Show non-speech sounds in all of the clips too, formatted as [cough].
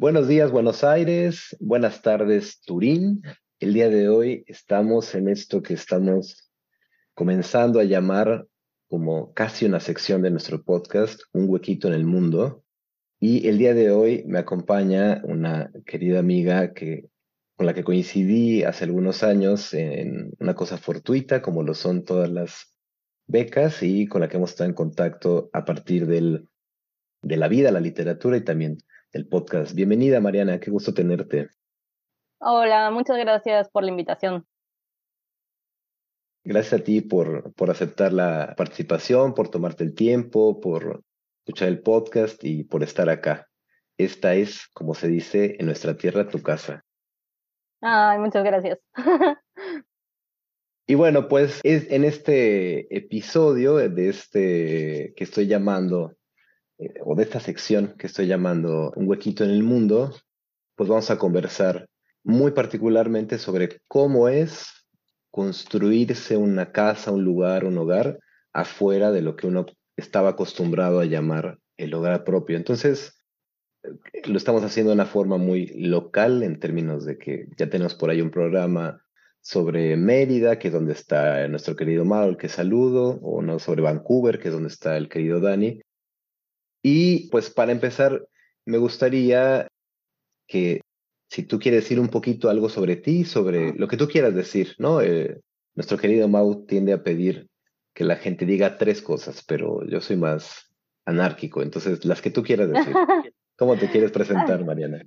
Buenos días, Buenos Aires. Buenas tardes, Turín. El día de hoy estamos en esto que estamos comenzando a llamar como casi una sección de nuestro podcast, Un huequito en el mundo. Y el día de hoy me acompaña una querida amiga que, con la que coincidí hace algunos años en una cosa fortuita, como lo son todas las becas, y con la que hemos estado en contacto a partir del, de la vida, la literatura y también el podcast. Bienvenida, Mariana, qué gusto tenerte. Hola, muchas gracias por la invitación. Gracias a ti por, por aceptar la participación, por tomarte el tiempo, por escuchar el podcast y por estar acá. Esta es, como se dice en nuestra tierra, tu casa. Ay, muchas gracias. [laughs] y bueno, pues es en este episodio de este que estoy llamando eh, o de esta sección que estoy llamando Un huequito en el mundo, pues vamos a conversar muy particularmente sobre cómo es construirse una casa, un lugar, un hogar afuera de lo que uno estaba acostumbrado a llamar el hogar propio. Entonces, eh, lo estamos haciendo de una forma muy local en términos de que ya tenemos por ahí un programa sobre Mérida, que es donde está nuestro querido Mauro, que saludo, o no sobre Vancouver, que es donde está el querido Dani. Y pues para empezar, me gustaría que si tú quieres decir un poquito algo sobre ti, sobre lo que tú quieras decir, ¿no? Eh, nuestro querido Mau tiende a pedir que la gente diga tres cosas, pero yo soy más anárquico, entonces las que tú quieras decir. [laughs] ¿Cómo te quieres presentar, Mariana?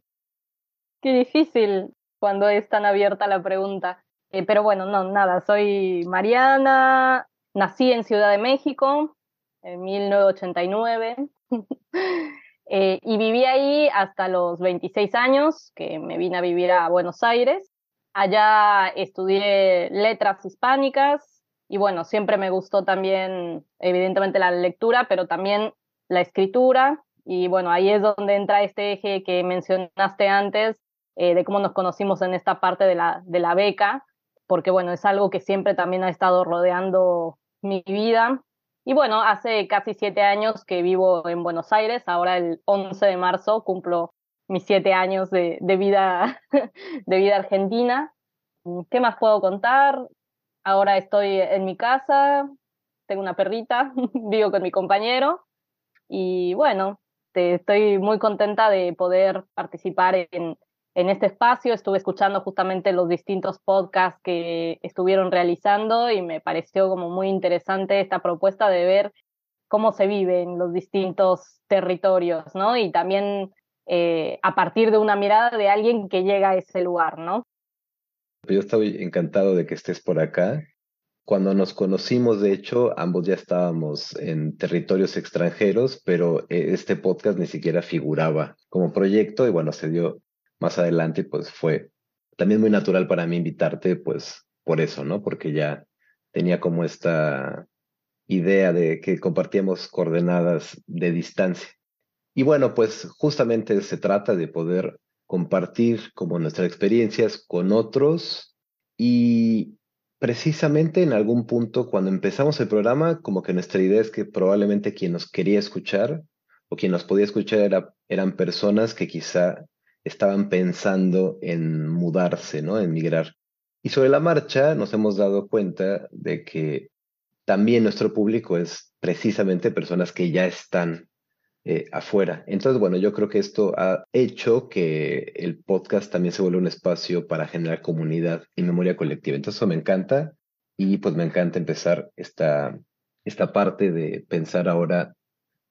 Qué difícil cuando es tan abierta la pregunta. Eh, pero bueno, no, nada, soy Mariana, nací en Ciudad de México en 1989. [laughs] Eh, y viví ahí hasta los 26 años, que me vine a vivir a Buenos Aires. Allá estudié letras hispánicas y bueno, siempre me gustó también, evidentemente, la lectura, pero también la escritura. Y bueno, ahí es donde entra este eje que mencionaste antes, eh, de cómo nos conocimos en esta parte de la, de la beca, porque bueno, es algo que siempre también ha estado rodeando mi vida y bueno, hace casi siete años que vivo en Buenos Aires, ahora el 11 de marzo cumplo mis siete años de, vida, [laughs] de vida argentina. ¿Qué más puedo contar? Ahora estoy en mi casa, tengo una perrita, [laughs] vivo con mi compañero y bueno, estoy muy contenta de poder participar en, en este espacio. Estuve escuchando justamente los distintos podcasts que estuvieron realizando y me pareció como muy interesante esta propuesta de ver cómo se vive en los distintos territorios, ¿no? Y también eh, a partir de una mirada de alguien que llega a ese lugar, ¿no? Yo estoy encantado de que estés por acá. Cuando nos conocimos, de hecho, ambos ya estábamos en territorios extranjeros, pero eh, este podcast ni siquiera figuraba como proyecto y bueno, se dio más adelante, pues fue también muy natural para mí invitarte, pues por eso, ¿no? Porque ya tenía como esta idea de que compartíamos coordenadas de distancia. Y bueno, pues justamente se trata de poder compartir como nuestras experiencias con otros y precisamente en algún punto cuando empezamos el programa, como que nuestra idea es que probablemente quien nos quería escuchar o quien nos podía escuchar era, eran personas que quizá estaban pensando en mudarse, ¿no? En migrar. Y sobre la marcha nos hemos dado cuenta de que también nuestro público es precisamente personas que ya están eh, afuera. Entonces, bueno, yo creo que esto ha hecho que el podcast también se vuelva un espacio para generar comunidad y memoria colectiva. Entonces, me encanta y pues me encanta empezar esta, esta parte de pensar ahora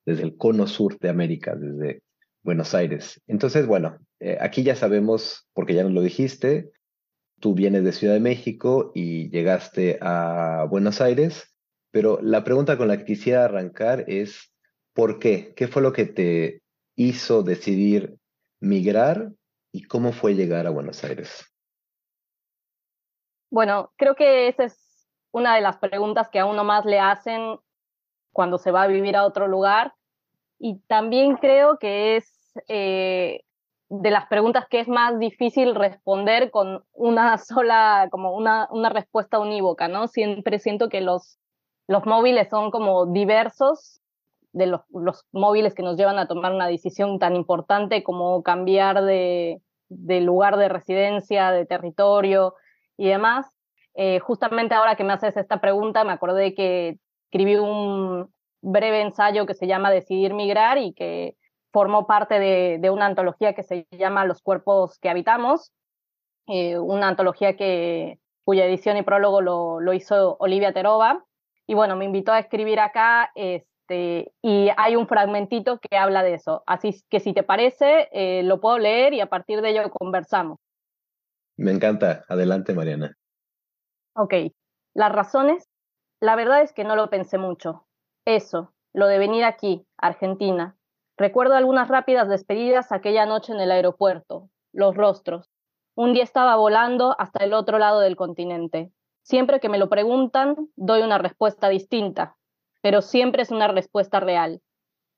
desde el cono sur de América, desde Buenos Aires. Entonces, bueno, eh, aquí ya sabemos, porque ya nos lo dijiste, tú vienes de Ciudad de México y llegaste a Buenos Aires, pero la pregunta con la que quisiera arrancar es, ¿por qué? ¿Qué fue lo que te hizo decidir migrar y cómo fue llegar a Buenos Aires? Bueno, creo que esa es una de las preguntas que a uno más le hacen cuando se va a vivir a otro lugar. Y también creo que es eh, de las preguntas que es más difícil responder con una [laughs] sola, como una, una respuesta unívoca, ¿no? Siempre siento que los, los móviles son como diversos de los, los, móviles que nos llevan a tomar una decisión tan importante como cambiar de, de lugar de residencia, de territorio y demás. Eh, justamente ahora que me haces esta pregunta, me acordé que escribí un breve ensayo que se llama Decidir Migrar y que formó parte de, una antología que se llama Los cuerpos que habitamos, eh, una antología que, cuya edición y prólogo lo, lo, hizo Olivia Terova. Y bueno, me invitó a escribir acá este, y hay un fragmentito que habla de eso. Así que si te parece, eh, lo puedo leer y a partir de ello conversamos. Me encanta. Adelante, Mariana. Ok. Las razones, la verdad es que no lo pensé mucho. Eso, lo de venir aquí, Argentina, Recuerdo algunas rápidas despedidas aquella noche en el aeropuerto, los rostros. Un día estaba volando hasta el otro lado del continente. Siempre que me lo preguntan, doy una respuesta distinta, pero siempre es una respuesta real.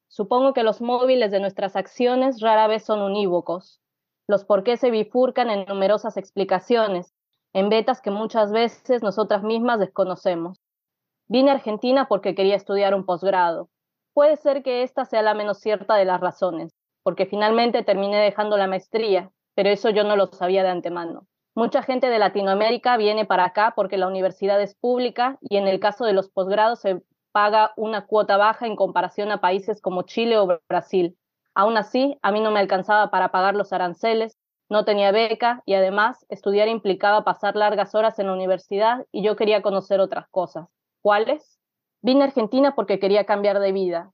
Supongo que los móviles de nuestras acciones rara vez son unívocos. Los por qué se bifurcan en numerosas explicaciones, en vetas que muchas veces nosotras mismas desconocemos. Vine a Argentina porque quería estudiar un posgrado. Puede ser que esta sea la menos cierta de las razones, porque finalmente terminé dejando la maestría, pero eso yo no lo sabía de antemano. Mucha gente de Latinoamérica viene para acá porque la universidad es pública y en el caso de los posgrados se paga una cuota baja en comparación a países como Chile o Brasil. Aún así, a mí no me alcanzaba para pagar los aranceles, no tenía beca y además estudiar implicaba pasar largas horas en la universidad y yo quería conocer otras cosas. ¿Cuáles? Vine a Argentina porque quería cambiar de vida.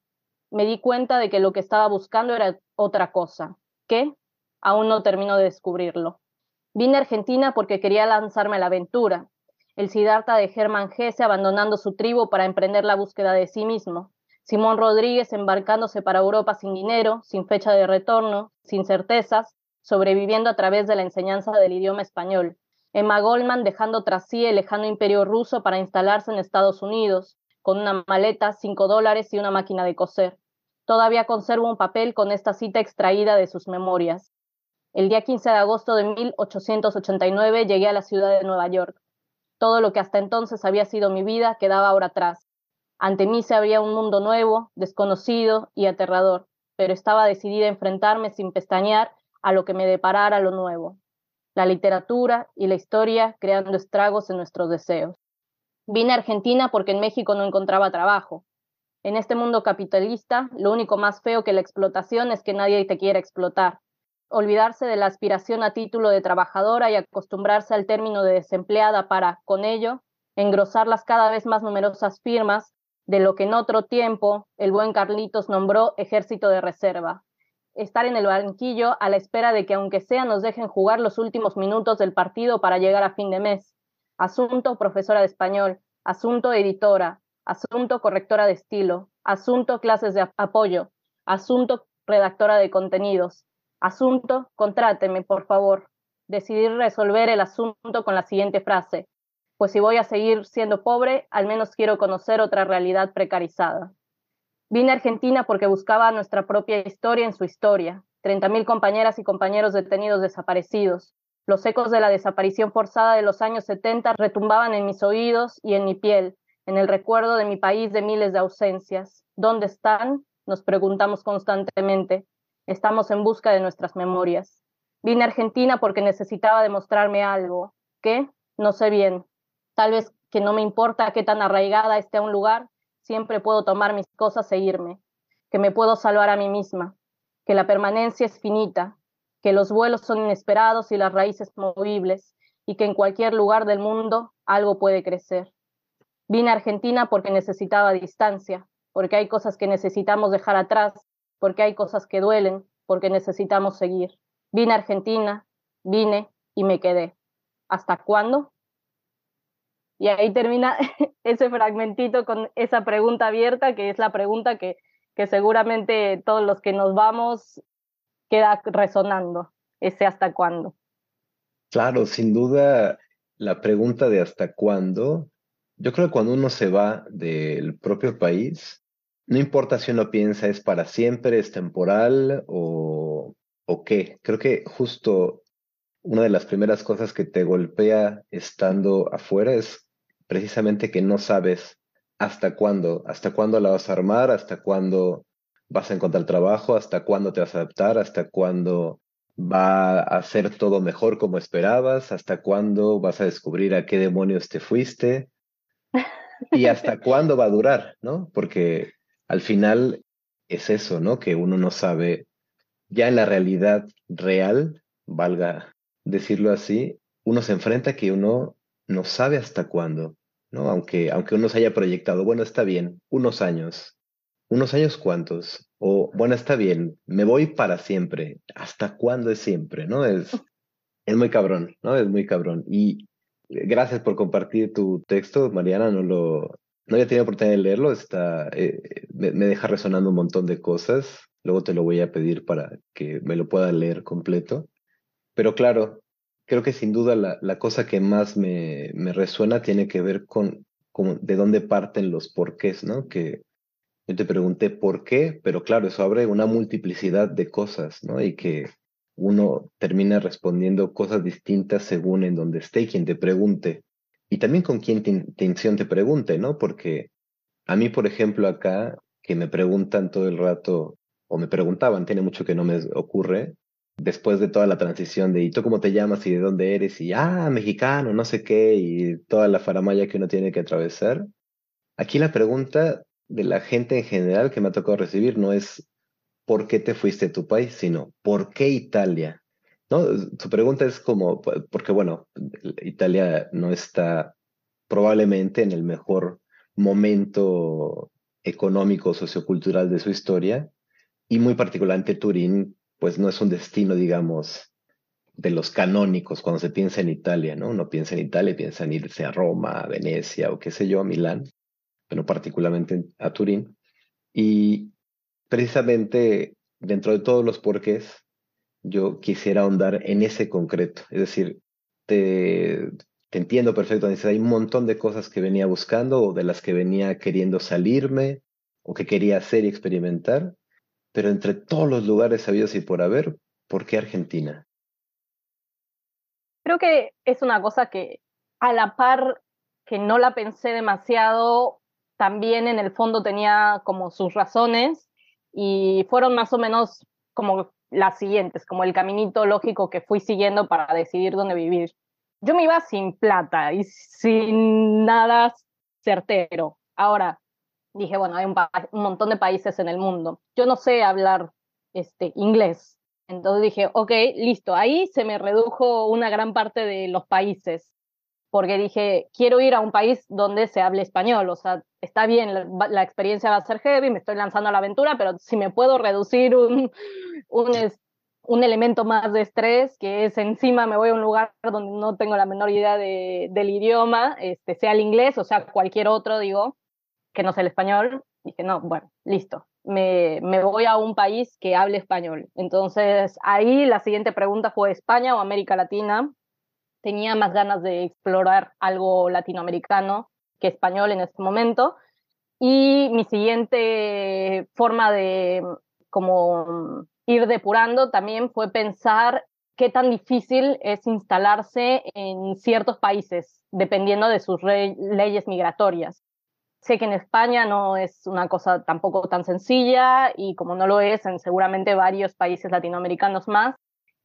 Me di cuenta de que lo que estaba buscando era otra cosa. ¿Qué? Aún no termino de descubrirlo. Vine a Argentina porque quería lanzarme a la aventura. El Siddhartha de Germán Gese abandonando su tribu para emprender la búsqueda de sí mismo. Simón Rodríguez embarcándose para Europa sin dinero, sin fecha de retorno, sin certezas, sobreviviendo a través de la enseñanza del idioma español. Emma Goldman dejando tras sí el lejano imperio ruso para instalarse en Estados Unidos con una maleta, cinco dólares y una máquina de coser. Todavía conservo un papel con esta cita extraída de sus memorias. El día 15 de agosto de 1889 llegué a la ciudad de Nueva York. Todo lo que hasta entonces había sido mi vida quedaba ahora atrás. Ante mí se abría un mundo nuevo, desconocido y aterrador, pero estaba decidida a enfrentarme sin pestañear a lo que me deparara lo nuevo. La literatura y la historia creando estragos en nuestros deseos. Vine a Argentina porque en México no encontraba trabajo. En este mundo capitalista, lo único más feo que la explotación es que nadie te quiera explotar. Olvidarse de la aspiración a título de trabajadora y acostumbrarse al término de desempleada para, con ello, engrosar las cada vez más numerosas firmas de lo que en otro tiempo el buen Carlitos nombró ejército de reserva. Estar en el banquillo a la espera de que aunque sea nos dejen jugar los últimos minutos del partido para llegar a fin de mes. Asunto profesora de español, asunto editora, asunto correctora de estilo, asunto clases de apoyo, asunto redactora de contenidos, asunto contráteme, por favor. Decidir resolver el asunto con la siguiente frase, pues si voy a seguir siendo pobre, al menos quiero conocer otra realidad precarizada. Vine a Argentina porque buscaba nuestra propia historia en su historia, 30.000 compañeras y compañeros detenidos desaparecidos, los ecos de la desaparición forzada de los años 70 retumbaban en mis oídos y en mi piel, en el recuerdo de mi país de miles de ausencias. ¿Dónde están? Nos preguntamos constantemente. Estamos en busca de nuestras memorias. Vine a Argentina porque necesitaba demostrarme algo. ¿Qué? No sé bien. Tal vez que no me importa qué tan arraigada esté a un lugar, siempre puedo tomar mis cosas e irme. Que me puedo salvar a mí misma. Que la permanencia es finita, que los vuelos son inesperados y las raíces movibles, y que en cualquier lugar del mundo algo puede crecer. Vine a Argentina porque necesitaba distancia, porque hay cosas que necesitamos dejar atrás, porque hay cosas que duelen, porque necesitamos seguir. Vine a Argentina, vine y me quedé. ¿Hasta cuándo? Y ahí termina [laughs] ese fragmentito con esa pregunta abierta, que es la pregunta que, que seguramente todos los que nos vamos queda resonando ese hasta cuándo. Claro, sin duda, la pregunta de hasta cuándo, yo creo que cuando uno se va del propio país, no importa si uno piensa es para siempre, es temporal o, o qué. Creo que justo una de las primeras cosas que te golpea estando afuera es precisamente que no sabes hasta cuándo, hasta cuándo la vas a armar, hasta cuándo vas a encontrar trabajo, hasta cuándo te vas a adaptar, hasta cuándo va a ser todo mejor como esperabas, hasta cuándo vas a descubrir a qué demonios te fuiste y hasta [laughs] cuándo va a durar, ¿no? Porque al final es eso, ¿no? Que uno no sabe, ya en la realidad real, valga decirlo así, uno se enfrenta a que uno no sabe hasta cuándo, ¿no? Aunque, aunque uno se haya proyectado, bueno, está bien, unos años. ¿Unos años cuántos? O, bueno, está bien, me voy para siempre. ¿Hasta cuándo es siempre? ¿No? Es, es muy cabrón, ¿no? Es muy cabrón. Y gracias por compartir tu texto, Mariana, no lo, no había tenido oportunidad de leerlo, está, eh, me, deja resonando un montón de cosas. Luego te lo voy a pedir para que me lo pueda leer completo. Pero claro, creo que sin duda la, la cosa que más me, me, resuena tiene que ver con, con, de dónde parten los porqués, ¿no? Que yo te pregunté por qué, pero claro, eso abre una multiplicidad de cosas, ¿no? Y que uno termina respondiendo cosas distintas según en donde esté quien te pregunte. Y también con quién intención te pregunte, ¿no? Porque a mí, por ejemplo, acá, que me preguntan todo el rato, o me preguntaban, tiene mucho que no me ocurre, después de toda la transición de, ¿y tú cómo te llamas y de dónde eres? Y, ah, mexicano, no sé qué, y toda la faramaya que uno tiene que atravesar. Aquí la pregunta de la gente en general que me ha tocado recibir no es ¿por qué te fuiste tu país? sino ¿por qué Italia? ¿no? Su pregunta es como, porque bueno, Italia no está probablemente en el mejor momento económico, sociocultural de su historia, y muy particularmente Turín, pues no es un destino, digamos, de los canónicos cuando se piensa en Italia, ¿no? Uno piensa en Italia, piensa en irse a Roma, a Venecia o qué sé yo, a Milán, pero particularmente a Turín. Y precisamente dentro de todos los porqués, yo quisiera ahondar en ese concreto. Es decir, te, entiendo perfectamente. Hay un montón de cosas que venía buscando o de las que venía queriendo salirme o que quería hacer y experimentar. Pero entre todos los lugares sabidos y por haber, ¿por qué Argentina? Creo que es una cosa que a la par que no la pensé demasiado, también en el fondo tenía como sus razones y fueron más o menos como las siguientes, como el caminito lógico que fui siguiendo para decidir dónde vivir. Yo me iba sin plata y sin nada certero. Ahora, dije, bueno, hay un, montón de países en el mundo. Yo no sé hablar este, inglés. Entonces dije, ok, listo. Ahí se me redujo una gran parte de los países porque dije, quiero ir a un país donde se hable español, o sea, está bien, la, experiencia va a ser heavy, me estoy lanzando a la aventura, pero si me puedo reducir un, un, un elemento más de estrés, que es encima me voy a un lugar donde no tengo la menor idea de, del idioma, este, sea el inglés o sea cualquier otro, digo, que no sea el español, dije, no, bueno, listo, me, me, voy a un país que hable español. Entonces, ahí la siguiente pregunta fue España o América Latina tenía más ganas de explorar algo latinoamericano que español en este momento. Y mi siguiente forma de como ir depurando también fue pensar qué tan difícil es instalarse en ciertos países, dependiendo de sus leyes migratorias. Sé que en España no es una cosa tampoco tan sencilla y como no lo es en seguramente varios países latinoamericanos más,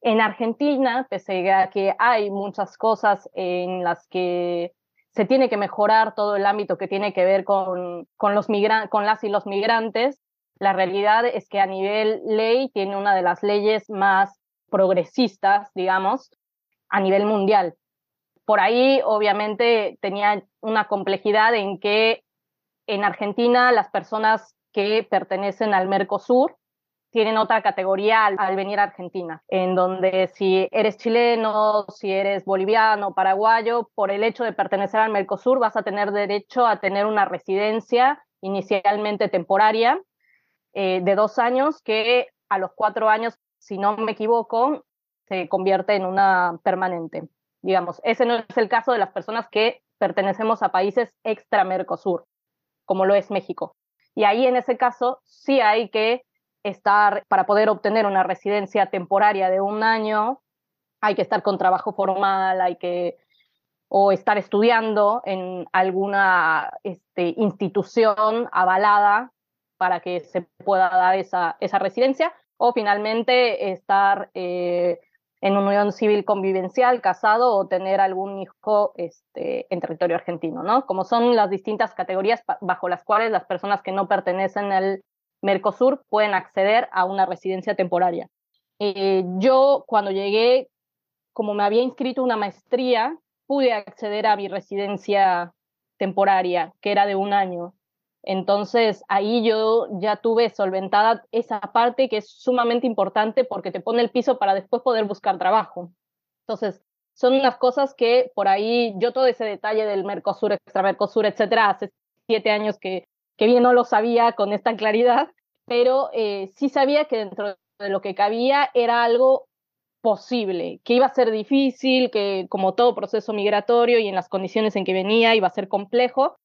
en Argentina, pese a que hay muchas cosas en las que se tiene que mejorar todo el ámbito que tiene que ver con, con, los con las y los migrantes, la realidad es que a nivel ley tiene una de las leyes más progresistas, digamos, a nivel mundial. Por ahí, obviamente, tenía una complejidad en que en Argentina las personas que pertenecen al Mercosur tienen otra categoría al, venir a Argentina, en donde si eres chileno, si eres boliviano, paraguayo, por el hecho de pertenecer al Mercosur vas a tener derecho a tener una residencia inicialmente temporaria eh, de dos años que a los cuatro años, si no me equivoco, se convierte en una permanente. digamos, ese no es el caso de las personas que pertenecemos a países extra-Mercosur, como lo es México. Y ahí en ese caso sí hay que estar, para poder obtener una residencia temporaria de un año, hay que estar con trabajo formal, hay que o estar estudiando en alguna este, institución avalada para que se pueda dar esa, esa residencia, o finalmente estar eh, en unión civil convivencial, casado o tener algún hijo este, en territorio argentino, ¿no? Como son las distintas categorías bajo las cuales las personas que no pertenecen al Mercosur pueden acceder a una residencia temporaria. Eh, yo cuando llegué, como me había inscrito una maestría, pude acceder a mi residencia temporaria, que era de un año. Entonces ahí yo ya tuve solventada esa parte que es sumamente importante porque te pone el piso para después poder buscar trabajo. Entonces son unas cosas que por ahí yo todo ese detalle del Mercosur, extra Mercosur, etcétera, hace siete años que, que bien no lo sabía con esta claridad, pero eh, sí sabía que dentro de lo que cabía era algo posible, que iba a ser difícil, que como todo proceso migratorio y en las condiciones en que venía iba a ser complejo,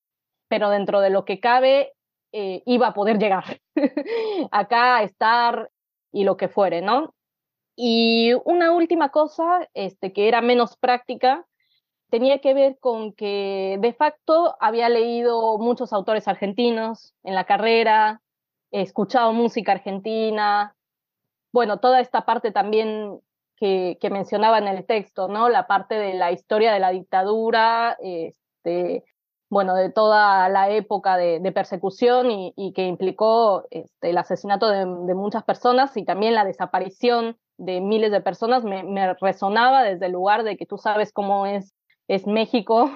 pero dentro de lo que cabe eh, iba a poder llegar [laughs] acá, estar y lo que fuere, ¿no? Y una última cosa, este, que era menos práctica, tenía que ver con que de facto había leído muchos autores argentinos en la carrera, he escuchado música argentina, bueno, toda esta parte también que, que, mencionaba en el texto, ¿no? La parte de la historia de la dictadura, este, bueno, de toda la época de, persecución y, que implicó este, el asesinato de, muchas personas y también la desaparición de miles de personas, me, resonaba desde el lugar de que tú sabes cómo es, México.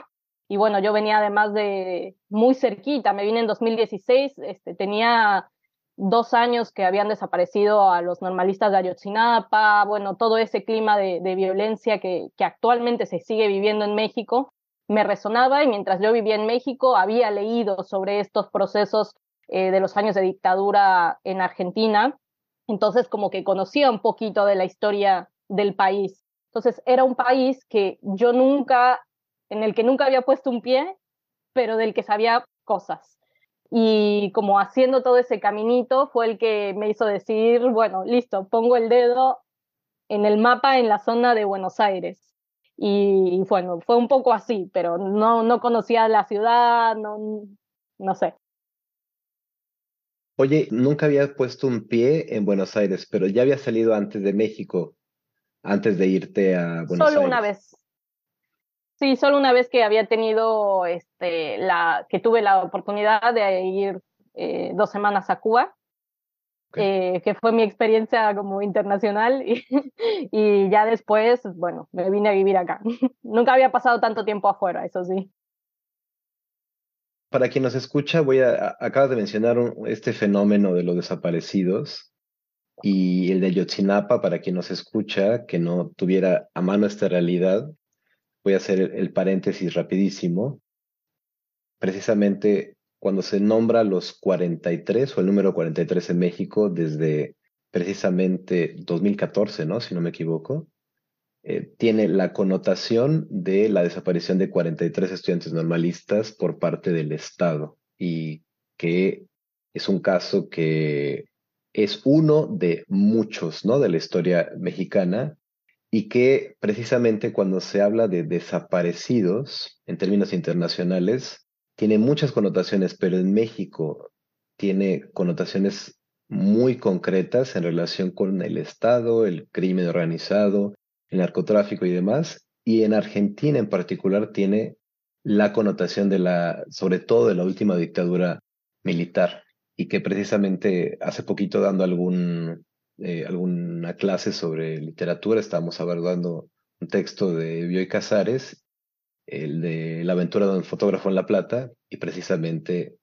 Y bueno, yo venía además de muy cerquita, me vine en 2016, este, tenía dos años que habían desaparecido a los normalistas de Ayotzinapa, bueno, todo ese clima de, violencia que actualmente se sigue viviendo en México me resonaba y mientras yo vivía en México había leído sobre estos procesos eh, de los años de dictadura en Argentina, entonces como que conocía un poquito de la historia del país. Entonces era un país que yo nunca, en el que nunca había puesto un pie, pero del que sabía cosas. Y como haciendo todo ese caminito fue el que me hizo decir, bueno, listo, pongo el dedo en el mapa en la zona de Buenos Aires y, bueno, fue un poco así, pero no, no conocía la ciudad, no, no sé. Oye, nunca había puesto un pie en Buenos Aires, pero ya había salido antes de México, antes de irte a Buenos Aires. Solo una vez. Sí, solo una vez que había tenido, este, la, que tuve la oportunidad de ir eh, dos semanas a Cuba eh, que fue mi experiencia como internacional y, [laughs] y, ya después, bueno, me vine a vivir acá. [laughs] Nunca había pasado tanto tiempo afuera, eso sí. Para quien nos escucha, voy a, acabas de mencionar este fenómeno de los desaparecidos y el de Yotzinapa, para quien nos escucha, que no tuviera a mano esta realidad, voy a hacer el paréntesis rapidísimo. Precisamente cuando se nombra los 43 o el número 43 en México desde precisamente 2014, ¿no? Si no me equivoco, eh, tiene la connotación de la desaparición de 43 estudiantes normalistas por parte del Estado y que es un caso que es uno de muchos, ¿no? De la historia mexicana y que precisamente cuando se habla de desaparecidos en términos internacionales, tiene muchas connotaciones, pero en México tiene connotaciones muy concretas en relación con el Estado, el crimen organizado, el narcotráfico y demás. Y en Argentina en particular tiene la connotación de la, sobre todo de la última dictadura militar, y que precisamente hace poquito dando algún, eh, alguna clase sobre literatura, estábamos abordando un texto de Bioy Casares el de la aventura de un fotógrafo en La Plata, y precisamente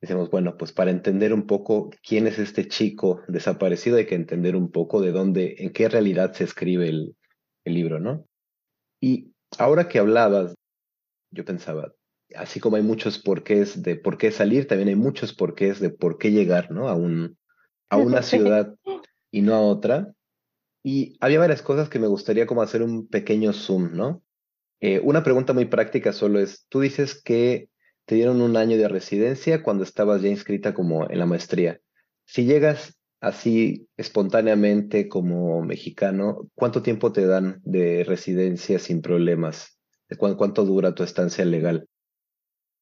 decimos, bueno, pues para entender un poco quién es este chico desaparecido hay que entender un poco de dónde, en qué realidad se escribe el, el libro, ¿no? Y ahora que hablabas, yo pensaba, así como hay muchos porqués de por qué salir, también hay muchos porqués de por qué llegar, ¿no? A, un, a una ciudad y no a otra. Y había varias cosas que me gustaría como hacer un pequeño zoom, ¿no? Eh, una pregunta muy práctica solo es, tú dices que te dieron un año de residencia cuando estabas ya inscrita como en la maestría. Si llegas así espontáneamente como mexicano, ¿cuánto tiempo te dan de residencia sin problemas? ¿Cuánto dura tu estancia legal?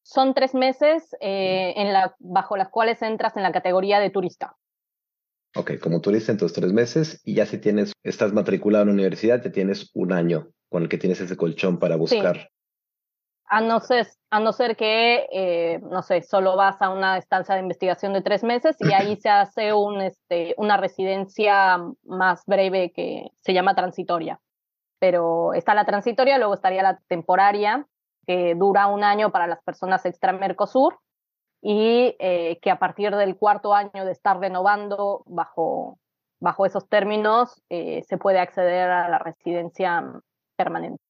Son tres meses eh, en la, bajo las cuales entras en la categoría de turista. Ok, como turista en tus tres meses y ya si tienes, estás matriculado en la universidad, te tienes un año con el que tienes ese colchón para buscar. A no ser, a no ser que, eh, no sé, solo vas a una estancia de investigación de tres meses y ahí [clears throat] se hace un, este, una residencia más breve que se llama transitoria. Pero está la transitoria, luego estaría la temporaria, que dura un año para las personas extra Mercosur y eh, que a partir del cuarto año de estar renovando bajo, bajo esos términos eh, se puede acceder a la residencia permanente.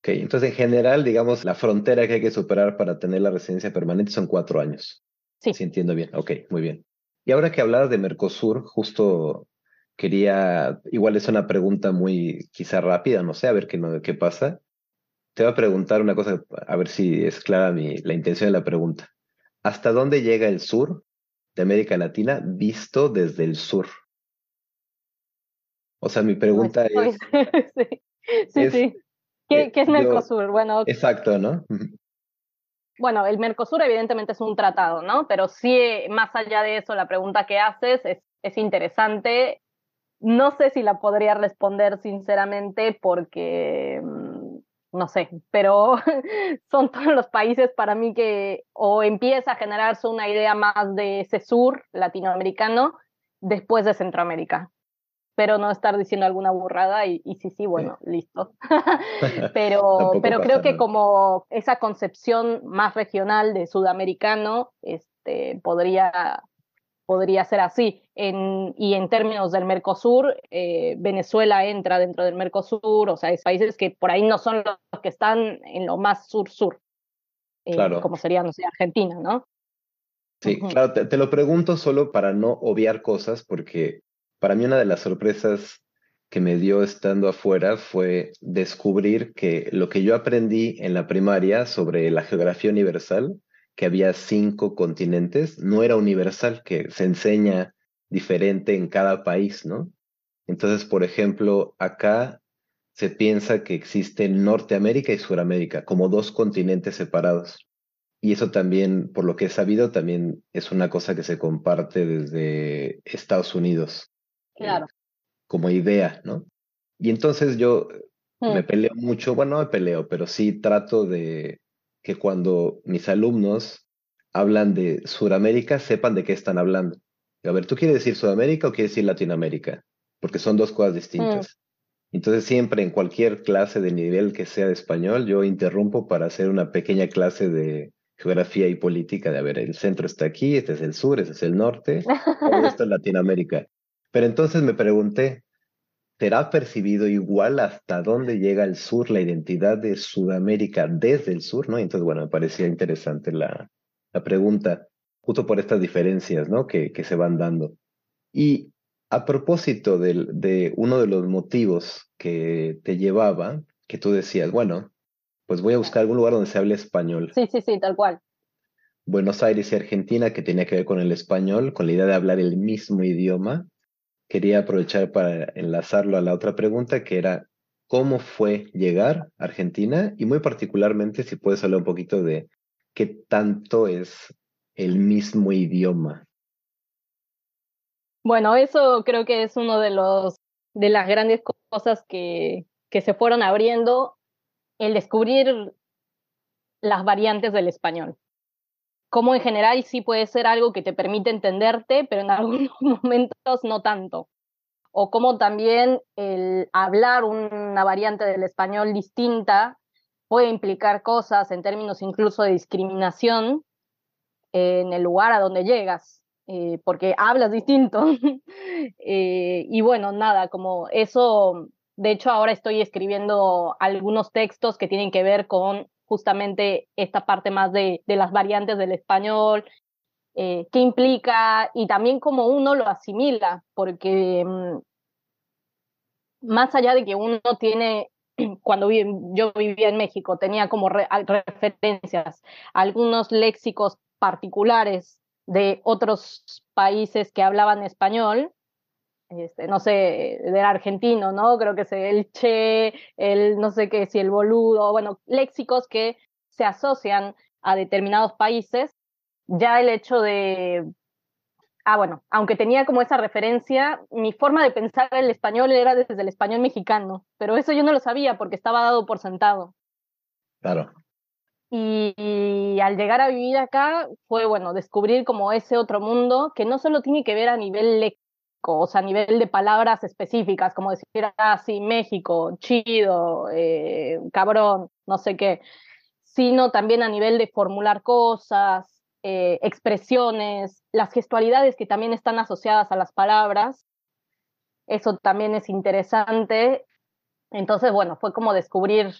Ok, entonces en general, digamos, la frontera que hay que superar para tener la residencia permanente son cuatro años. Sí. Si entiendo bien. Ok, muy bien. Y ahora que hablabas de Mercosur, justo quería, igual es una pregunta muy quizá rápida, no sé, a ver qué, qué pasa. Te voy a preguntar una cosa, a ver si es clara mi, la intención de la pregunta. ¿Hasta dónde llega el sur de América Latina visto desde el sur? O sea, mi pregunta es... [laughs] sí, [laughs] sí. ¿Qué, es Mercosur? bueno, exacto, ¿no? Bueno, el Mercosur evidentemente es un tratado, ¿no? Pero sí, más allá de eso, la pregunta que haces es, es interesante. No sé si la podría responder sinceramente porque mm, no sé, pero [laughs] son todos los países para mí que o empieza a generarse una idea más de ese sur latinoamericano después de Centroamérica. Pero no estar diciendo alguna burrada y, sí, sí, bueno, listo. [laughs] [laughs] pero pero creo que como esa concepción más regional de sudamericano este, podría podría ser así. En, y en términos del Mercosur, eh, Venezuela entra dentro del Mercosur, o sea, es países que por ahí no son los que están en lo más sur-sur, eh, como sería, no sé, Argentina, ¿no? Sí, claro, te, lo pregunto solo para no obviar cosas, porque para mí una de las sorpresas que me dio estando afuera fue descubrir que lo que yo aprendí en la primaria sobre la geografía universal, que había cinco continentes, no era universal, que se enseña diferente en cada país, ¿no? Entonces, por ejemplo, acá se piensa que existe Norteamérica y Suramérica como dos continentes separados. Y eso también, por lo que he sabido, también es una cosa que se comparte desde Estados Unidos. Eh, claro. como idea, ¿no? Y entonces yo me hmm. peleo mucho, bueno, no me peleo, pero sí trato de que cuando mis alumnos hablan de Sudamérica, sepan de qué están hablando. A ver, ¿tú quieres decir Sudamérica o quieres decir Latinoamérica? Porque son dos cosas distintas. Mm. Entonces siempre en cualquier clase de nivel que sea de español, yo interrumpo para hacer una pequeña clase de geografía y política, de a ver, el centro está aquí, este es el sur, este es el norte, [laughs] todo esto es Latinoamérica. Pero entonces me pregunté, será percibido igual hasta dónde llega el sur, la identidad de Sudamérica desde el sur, ¿no? Entonces, bueno, me parecía interesante la, la pregunta, justo por estas diferencias, ¿no? Que, que se van dando. Y a propósito de, de uno de los motivos que te llevaba, que tú decías, bueno, pues voy a buscar algún lugar donde se hable español. Sí, sí, sí, tal cual. Buenos Aires y Argentina, que tenía que ver con el español, con la idea de hablar el mismo idioma, quería aprovechar para enlazarlo a la otra pregunta, que era cómo fue llegar a Argentina y muy particularmente si puedes hablar un poquito de qué tanto es el mismo idioma. Bueno, eso creo que es uno de los de las grandes cosas que, que se fueron abriendo, el descubrir las variantes del español como en general sí puede ser algo que te permite entenderte, pero en [laughs] algunos momentos no tanto. O como también el hablar una variante del español distinta puede implicar cosas en términos incluso de discriminación en el lugar a donde llegas, eh, porque hablas distinto. [laughs] Eh, y bueno, nada, como eso, de hecho ahora estoy escribiendo algunos textos que tienen que ver con justamente esta parte más de, las variantes del español, eh, qué implica y también cómo uno lo asimila, porque mm, más allá de que uno tiene [clears throat] cuando yo vivía en México, tenía como referencias algunos léxicos particulares de otros países que hablaban español, este, no sé, del argentino, ¿no? Creo que es el che, el no sé qué, si el boludo, bueno, léxicos que se asocian a determinados países, ya el hecho de, ah, bueno, aunque tenía como esa referencia, mi forma de pensar el español era desde el español mexicano, pero eso yo no lo sabía porque estaba dado por sentado. Claro. Y, al llegar a vivir acá fue, bueno, descubrir como ese otro mundo que no solo tiene que ver a nivel léxico, o sea, a nivel de palabras específicas, como decir, así, ah, México, chido, eh, cabrón, no sé qué, sino también a nivel de formular cosas, eh, expresiones, las gestualidades que también están asociadas a las palabras. Eso también es interesante. Entonces, bueno, fue como descubrir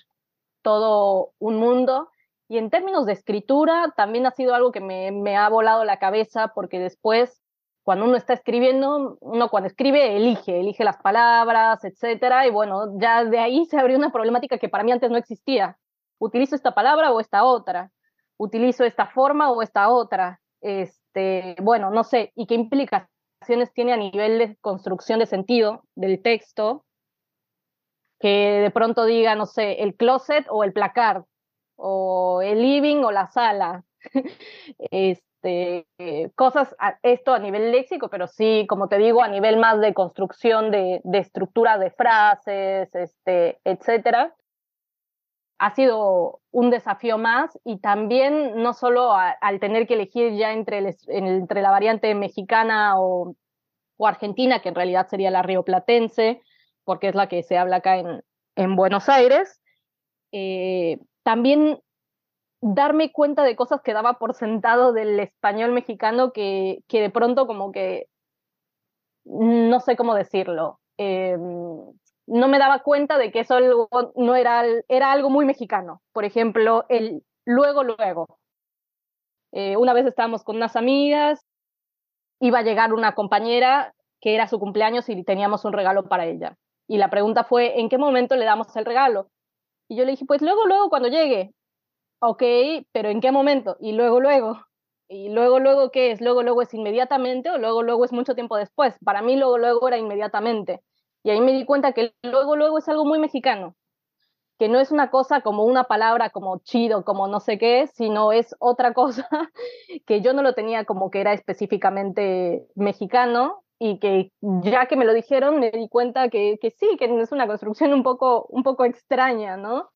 todo un mundo. Y en términos de escritura, también ha sido algo que me, me ha volado la cabeza porque después, cuando uno está escribiendo, uno cuando escribe elige, elige las palabras, etcétera. Y bueno, ya de ahí se abrió una problemática que para mí antes no existía utilizo esta palabra o esta otra, utilizo esta forma o esta otra, este, bueno, no sé, y qué implicaciones tiene a nivel de construcción de sentido del texto, que de pronto diga, no sé, el closet o el placard, o el living o la sala. [laughs] este, cosas, esto a nivel léxico, pero sí, como te digo, a nivel más de construcción de, de estructura de frases, este, etcétera ha sido un desafío más. Y también no solo al tener que elegir ya entre, entre la variante mexicana o, o, argentina, que en realidad sería la rioplatense, porque es la que se habla acá en, en Buenos Aires, eh, también darme cuenta de cosas que daba por sentado del español mexicano que, que de pronto como que no sé cómo decirlo. Eh, no me daba cuenta de que eso no era, era algo muy mexicano. Por ejemplo, el luego, luego. Eh, una vez estábamos con unas amigas, iba a llegar una compañera que era su cumpleaños y teníamos un regalo para ella. Y la pregunta fue, ¿en qué momento le damos el regalo? Y yo le dije, pues luego, luego, cuando llegue. Ok, pero ¿en qué momento? Y luego, luego. Y luego, luego, ¿qué es? Luego, luego es inmediatamente o luego, luego es mucho tiempo después. Para mí, luego, luego era inmediatamente. Y ahí me di cuenta que luego, luego es algo muy mexicano, que no es una cosa como una palabra como chido, como no sé qué, sino es otra cosa [laughs] que yo no lo tenía como que era específicamente mexicano y que ya que me lo dijeron me di cuenta que, que sí, que es una construcción un poco, un poco extraña, ¿no?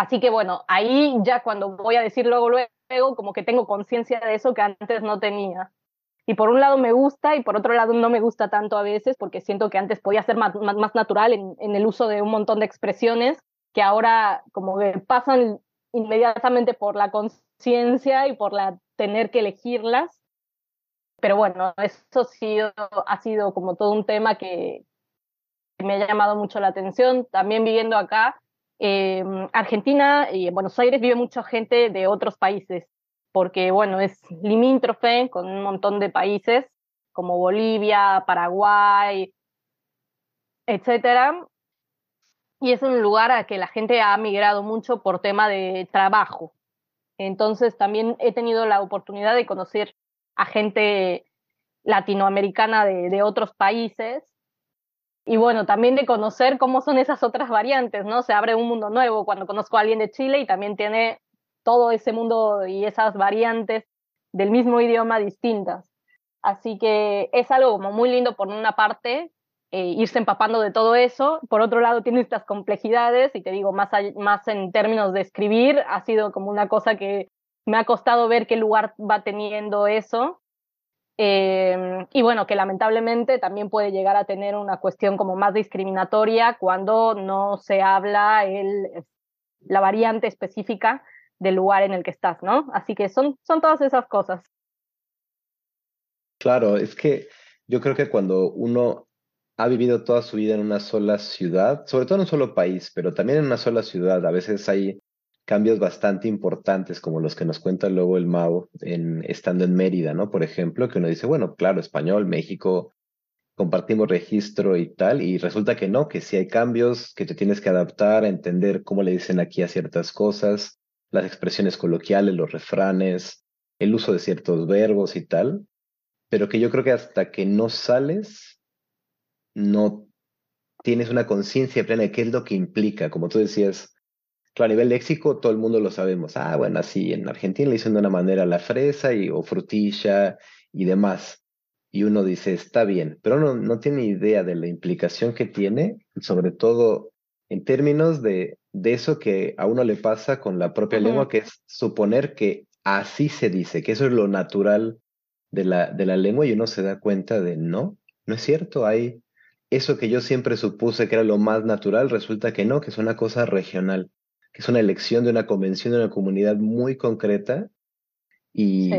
Así que bueno, ahí ya cuando voy a decir luego, luego, como que tengo conciencia de eso que antes no tenía. Y por un lado me gusta y por otro lado no me gusta tanto a veces porque siento que antes podía ser más, más, natural en, el uso de un montón de expresiones que ahora como que pasan inmediatamente por la conciencia y por la tener que elegirlas. Pero bueno, eso sí ha sido como todo un tema que me ha llamado mucho la atención. También viviendo acá, eh, Argentina y en Buenos Aires vive mucha gente de otros países porque bueno, es limítrofe con un montón de países como Bolivia, Paraguay, etcétera. Y es un lugar a que la gente ha migrado mucho por tema de trabajo. Entonces también he tenido la oportunidad de conocer a gente latinoamericana de, de otros países y bueno, también de conocer cómo son esas otras variantes, ¿no? Se abre un mundo nuevo cuando conozco a alguien de Chile y también tiene todo ese mundo y esas variantes del mismo idioma distintas. Así que es algo como muy lindo por una parte, eh, irse empapando de todo eso. Por otro lado, tiene estas complejidades y te digo, más, más en términos de escribir, ha sido como una cosa que me ha costado ver qué lugar va teniendo eso. Em, y bueno, que lamentablemente también puede llegar a tener una cuestión como más discriminatoria cuando no se habla el, la variante específica del lugar en el que estás, ¿no? Así que son, son todas esas cosas. Claro, es que yo creo que cuando uno ha vivido toda su vida en una sola ciudad, sobre todo en un solo país, pero también en una sola ciudad, a veces hay cambios bastante importantes como los que nos cuenta luego el Mao en, estando en Mérida, ¿no? Por ejemplo, que uno dice, bueno, claro, español, México, compartimos registro y tal, y resulta que no, que sí hay cambios, que te tienes que adaptar a entender cómo le dicen aquí a ciertas cosas, las expresiones coloquiales, los refranes, el uso de ciertos verbos y tal, pero que yo creo que hasta que no sales, no tienes una conciencia plena de qué es lo que implica, como tú decías, a nivel léxico todo el mundo lo sabemos, ah, bueno, así en Argentina le dicen de una manera la fresa y, o frutilla y demás, y uno dice, está bien, pero no, no tiene idea de la implicación que tiene, sobre todo en términos de, de eso que a uno le pasa con la propia lengua, que es suponer que así se dice, que eso es lo natural de la, de la lengua y uno se da cuenta de no, no es cierto, hay eso que yo siempre supuse que era lo más natural, resulta que no, que es una cosa regional, que es una elección de una convención de una comunidad muy concreta y,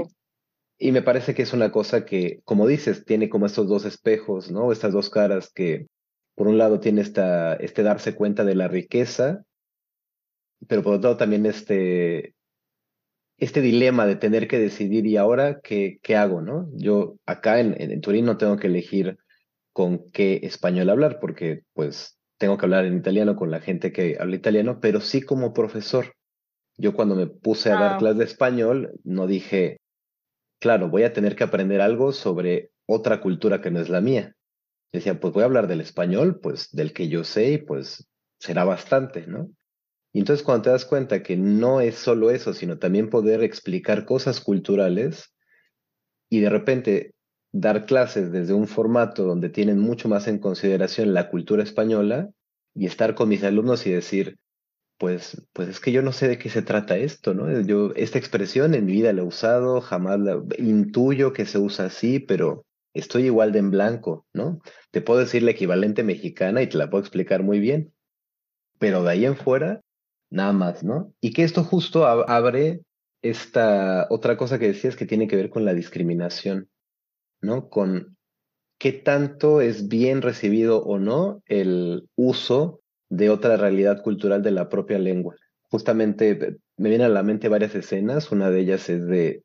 y me parece que es una cosa que, como dices, tiene como estos dos espejos, ¿no? Estas dos caras que, por un lado, tiene esta, este darse cuenta de la riqueza, pero por otro lado también este, este dilema de tener que decidir y ahora qué, qué hago, ¿no? Yo acá en, en, Turín no tengo que elegir con qué español hablar, porque pues tengo que hablar en italiano con la gente que habla italiano, pero sí como profesor. Yo cuando me puse a dar clases de español, no dije, claro, voy a tener que aprender algo sobre otra cultura que no es la mía. Decía, pues voy a hablar del español, pues del que yo sé y pues será bastante, ¿no? Y entonces cuando te das cuenta que no es solo eso, sino también poder explicar cosas culturales y de repente dar clases desde un formato donde tienen mucho más en consideración la cultura española y estar con mis alumnos y decir, pues, pues es que yo no sé de qué se trata esto, ¿no? Yo esta expresión en mi vida la he usado, jamás la intuyo que se usa así, pero estoy igual de en blanco, ¿no? Te puedo decir la equivalente mexicana y te la puedo explicar muy bien, pero de ahí en fuera, nada más, ¿no? Y que esto justo abre esta otra cosa que decías que tiene que ver con la discriminación, ¿no? Con qué tanto es bien recibido o no el uso de otra realidad cultural de la propia lengua. Justamente me vienen a la mente varias escenas, una de ellas es de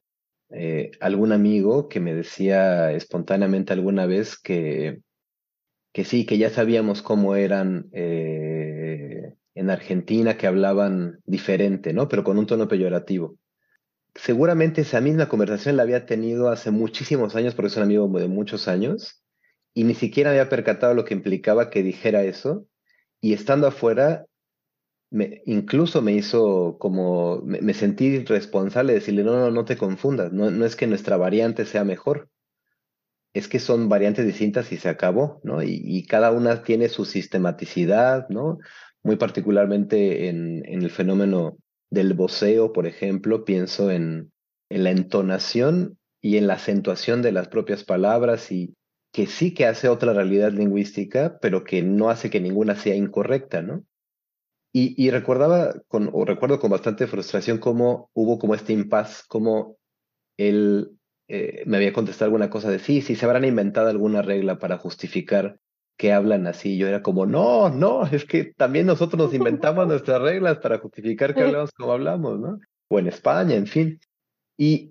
eh, algún amigo que me decía espontáneamente alguna vez que, que sí, que ya sabíamos cómo eran eh, en Argentina, que hablaban diferente, ¿no? Pero con un tono peyorativo. Seguramente esa misma conversación la había tenido hace muchísimos años, porque es un amigo de muchos años, y ni siquiera había percatado lo que implicaba que dijera eso, y estando afuera, incluso me hizo como, me, sentí responsable de decirle, no, no, no te confundas, no, no es que nuestra variante sea mejor, es que son variantes distintas y se acabó, ¿no? Y, cada una tiene su sistematicidad, ¿no? Muy particularmente en, en el fenómeno del voceo, por ejemplo, pienso en, la entonación y en la acentuación de las propias palabras y, que sí que hace otra realidad lingüística, pero que no hace que ninguna sea incorrecta, ¿no? Y, recordaba, con, o recuerdo con bastante frustración cómo hubo como este impas, cómo él eh, me había contestado alguna cosa de sí, sí, se habrán inventado alguna regla para justificar que hablan así. Yo era como, no, no, es que también nosotros nos inventamos [laughs] nuestras reglas para justificar que hablamos como hablamos, ¿no? O en España, en fin. Y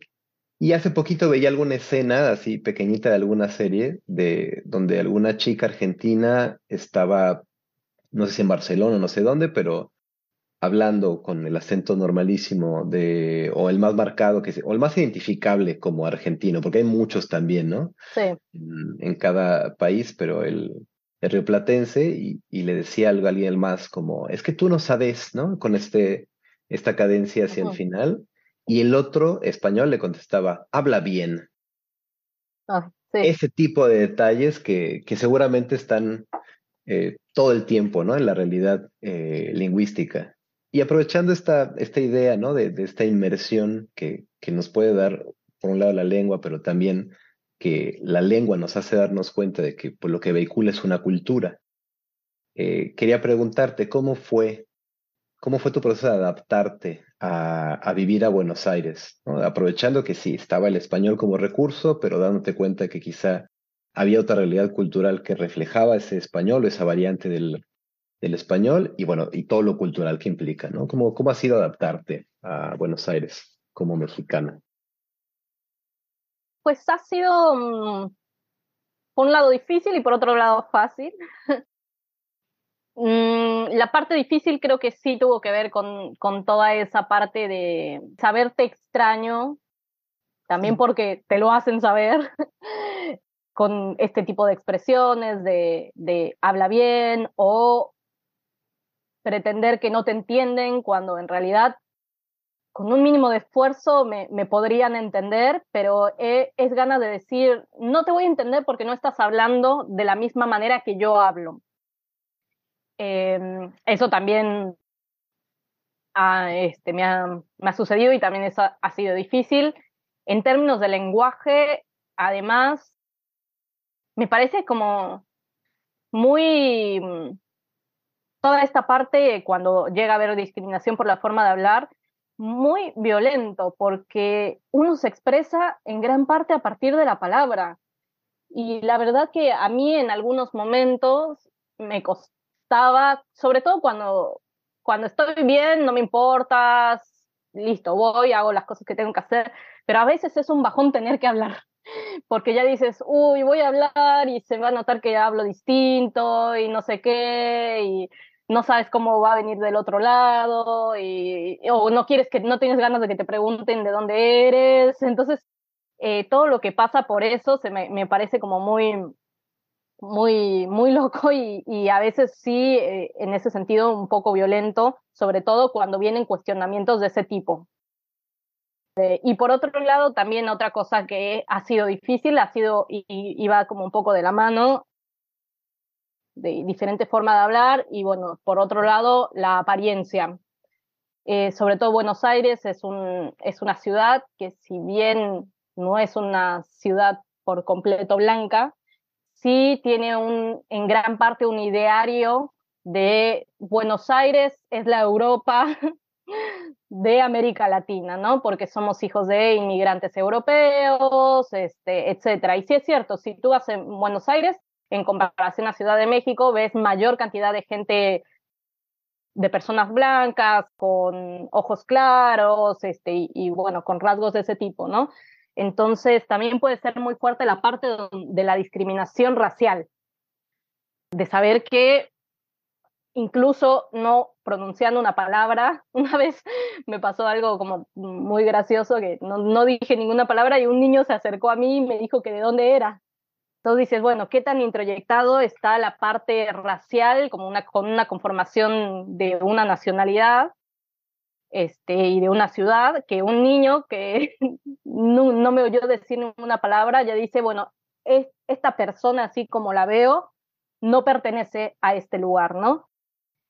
y hace poquito veía alguna escena así pequeñita de alguna serie de donde alguna chica argentina estaba, no sé si en Barcelona, no sé dónde, pero hablando con el acento normalísimo de, o el más marcado, que, o el más identificable como argentino, porque hay muchos también, ¿no? Sí. En, cada país, pero el, el rioplatense, y, y, le decía algo a alguien más como, es que tú no sabes, ¿no? Con este, esta cadencia hacia el final. Y el otro español le contestaba, habla bien. Ah, Ese tipo de detalles que, que seguramente están eh, todo el tiempo ¿no? en la realidad eh, lingüística. Y aprovechando esta, esta idea ¿no? de, de esta inmersión que, que, nos puede dar, por un lado, la lengua, pero también que la lengua nos hace darnos cuenta de que pues, lo que vehicula es una cultura. Eh, quería preguntarte, ¿cómo fue ¿Cómo fue tu proceso de adaptarte a, vivir a Buenos Aires? Aprovechando que sí, estaba el español como recurso, pero dándote cuenta que quizá había otra realidad cultural que reflejaba ese español, esa variante del, del español y bueno, y todo lo cultural que implica, ¿no? ¿Cómo, cómo ha sido adaptarte a Buenos Aires como mexicana? Pues ha sido, mm, por un lado difícil y por otro lado fácil. [laughs] Mm, la parte difícil creo que sí tuvo que ver con, con toda esa parte de saberte extraño, también porque te lo hacen saber, [laughs] con este tipo de expresiones de, de habla bien o pretender que no te entienden cuando en realidad con un mínimo de esfuerzo me, podrían entender, pero es ganas de decir, no te voy a entender porque no estás hablando de la misma manera que yo hablo. Em, eso también este, me, ha, sucedido y también eso ha sido difícil. En términos de lenguaje, además, me parece como muy... Toda esta parte, cuando llega a haber discriminación por la forma de hablar, muy violento porque uno se expresa en gran parte a partir de la palabra. Y la verdad que a mí en algunos momentos me costaba, sobre todo cuando, cuando estoy bien, no me importa, listo, voy, hago las cosas que tengo que hacer, pero a veces es un bajón tener que hablar, [laughs] porque ya dices, uy, voy a hablar y se va a notar que hablo distinto y no sé qué, no sabes cómo va a venir del otro lado y, o no quieres que no tienes ganas de que te pregunten de dónde eres. Entonces, eh, todo lo que pasa por eso se me, me parece como muy, muy, muy [laughs] loco y, y a veces sí, eh, en ese sentido, un poco violento, sobre todo cuando vienen cuestionamientos de ese tipo. Eh, y por otro lado, también otra cosa que ha sido difícil, ha sido, y, y va como un poco de la mano, de diferente forma de hablar y bueno, por otro lado, la apariencia. Eh, sobre todo Buenos Aires es, un, es una ciudad que si bien no es una ciudad por completo blanca, sí tiene un, en gran parte un ideario de Buenos Aires es la Europa [laughs] de América Latina, ¿no? Porque somos hijos de inmigrantes europeos, este, etcétera. Y sí es cierto, si tú vas en Buenos Aires, en comparación a Ciudad de México, ves mayor cantidad de gente, de personas blancas, con ojos claros, este, y, bueno, con rasgos de ese tipo, ¿no? Entonces, también puede ser muy fuerte la parte de la discriminación racial, de saber que incluso no pronunciando una palabra, [laughs] una vez me pasó algo como muy gracioso, que no, no dije ninguna palabra y un niño se acercó a mí y me dijo que de dónde era. Entonces dices, bueno, ¿qué tan introyectado está la parte racial como una, con una conformación de una nacionalidad este, y de una ciudad, que un niño que [laughs] no, me oyó decir una palabra ya dice, bueno, es, esta persona así como la veo no pertenece a este lugar, ¿no?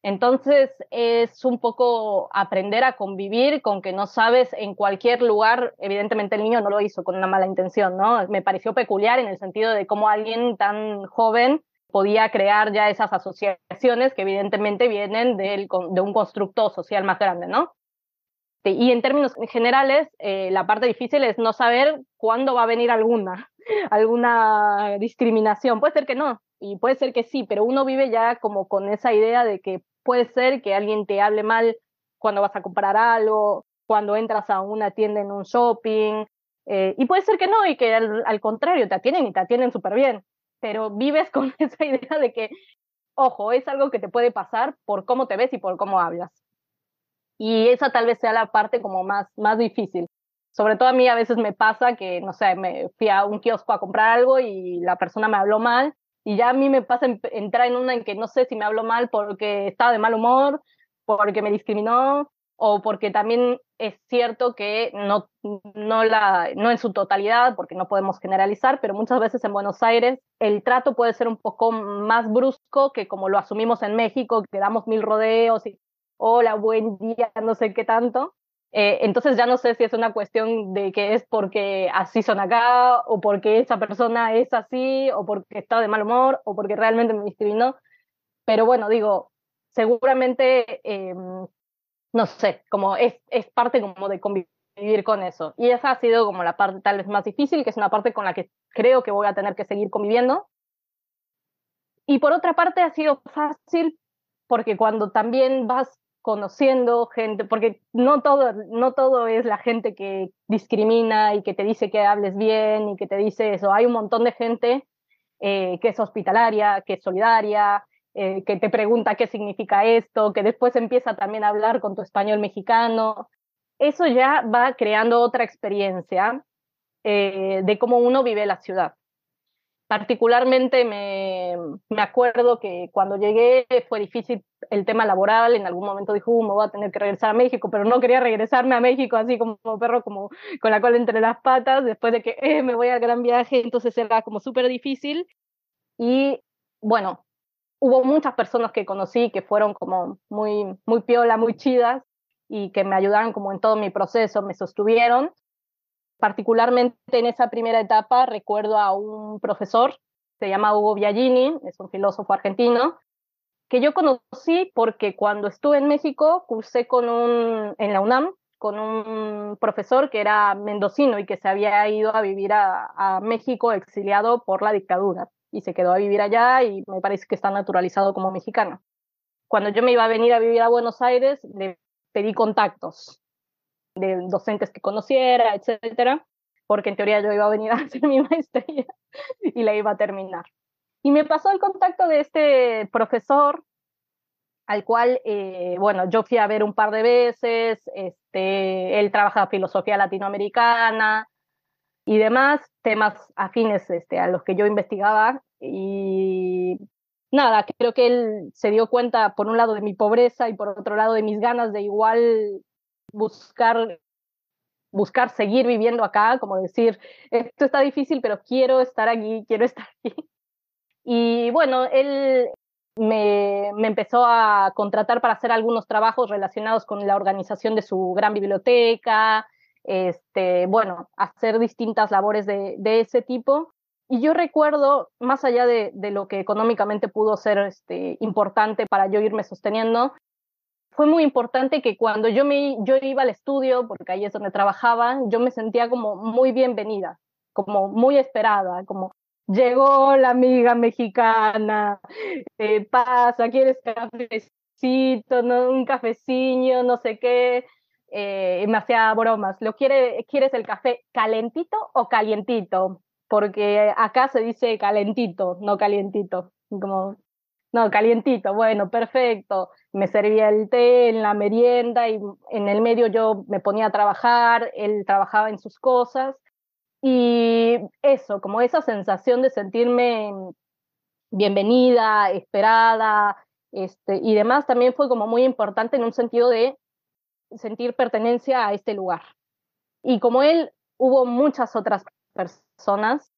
Entonces es un poco aprender a convivir con que no sabes en cualquier lugar, evidentemente el niño no lo hizo con una mala intención, ¿no? Me pareció peculiar en el sentido de cómo alguien tan joven podía crear ya esas asociaciones que evidentemente vienen de un constructo social más grande, ¿no? Y en términos generales, eh, la parte difícil es no saber cuándo va a venir alguna, [laughs] alguna discriminación. Puede ser que no, y puede ser que sí, pero uno vive ya como con esa idea de que puede ser que alguien te hable mal cuando vas a comprar algo, cuando entras a una tienda en un shopping, eh, y puede ser que no, y que al, contrario, te atienden y te atienden súper bien, pero vives [laughs] con esa idea de que, ojo, es algo que te puede pasar por cómo te ves y por cómo hablas. Y esa tal vez sea la parte como más, más difícil. Sobre todo a mí a veces me pasa que, no sé, me fui a un kiosco a comprar algo y la persona me habló mal y ya a mí me pasa entrar en una en que no sé si me hablo mal porque estaba de mal humor, porque me discriminó o porque también es cierto que no, no, la, no en su totalidad, porque no podemos generalizar, pero muchas veces en Buenos Aires el trato puede ser un poco más brusco que como lo asumimos en México, que damos mil rodeos y hola, buen día, no sé qué tanto. Eh, entonces ya no sé si es una cuestión de que es porque así son acá, o porque esa persona es así, o porque está de mal humor, o porque realmente me discriminó. Pero bueno, digo, seguramente, eh, no sé, como es, es parte como de convivir con eso. Y esa ha sido como la parte tal vez más difícil, que es una parte con la que creo que voy a tener que seguir conviviendo. Y por otra parte ha sido fácil porque cuando también vas conociendo gente, porque no todo, no todo es la gente que discrimina y que te dice que hables bien y que te dice eso. Hay un montón de gente eh, que es hospitalaria, que es solidaria, eh, que te pregunta qué significa esto, que después empieza también a hablar con tu español mexicano. Eso ya va creando otra experiencia eh, de cómo uno vive la ciudad. Particularmente me, me, acuerdo que cuando llegué fue difícil el tema laboral, en algún momento dijo, uh, me voy a tener que regresar a México, pero no quería regresarme a México así como perro, como con la cola entre las patas, después de que [laughs] eh, me voy al gran viaje, entonces era como súper difícil. Y bueno, hubo muchas personas que conocí que fueron como muy, muy piola, muy chidas y que me ayudaron como en todo mi proceso, me sostuvieron Particularmente en esa primera etapa recuerdo a un profesor, se llama Hugo Biagini, es un filósofo argentino, que yo conocí porque cuando estuve en México cursé con un, en la UNAM con un profesor que era mendocino y que se había ido a vivir a, a México exiliado por la dictadura y se quedó a vivir allá y me parece que está naturalizado como mexicano. Cuando yo me iba a venir a vivir a Buenos Aires, le pedí contactos de docentes que conociera, etcétera, porque en teoría yo iba a venir a [laughs] hacer mi maestría y la iba a terminar. Y me pasó el contacto de este profesor, al cual, eh, bueno, yo fui a ver un par de veces, este, él trabaja filosofía latinoamericana y demás, temas afines este, a los que yo investigaba. Y nada, creo que él se dio cuenta, por un lado, de mi pobreza y por otro lado, de mis ganas de igual buscar buscar seguir viviendo acá, como decir, esto está difícil, pero quiero estar aquí, quiero [laughs] estar aquí. Y bueno, él me, me, empezó a contratar para hacer algunos trabajos relacionados con la organización de su gran biblioteca, este, bueno, hacer distintas labores de, de ese tipo. Y yo recuerdo, más allá de, de lo que económicamente pudo ser este, importante para yo irme sosteniendo, fue muy importante que cuando yo, me, iba al estudio, porque ahí es donde trabajaba, yo me sentía como muy bienvenida, como muy esperada, como llegó la amiga mexicana, eh, pasa, quieres cafecito, un cafecillo, no sé qué, eh, me hacía bromas, ¿Lo quiere, ¿quieres el café calentito o calientito? Porque acá se dice calentito, no calientito, como no, calientito, bueno, perfecto. Me servía el té en la merienda y en el medio yo me ponía a trabajar, él trabajaba en sus cosas. Y eso, como esa sensación de sentirme bienvenida, esperada, este, y demás, también fue como muy importante en un sentido de sentir pertenencia a este lugar. Y como él, hubo muchas otras personas,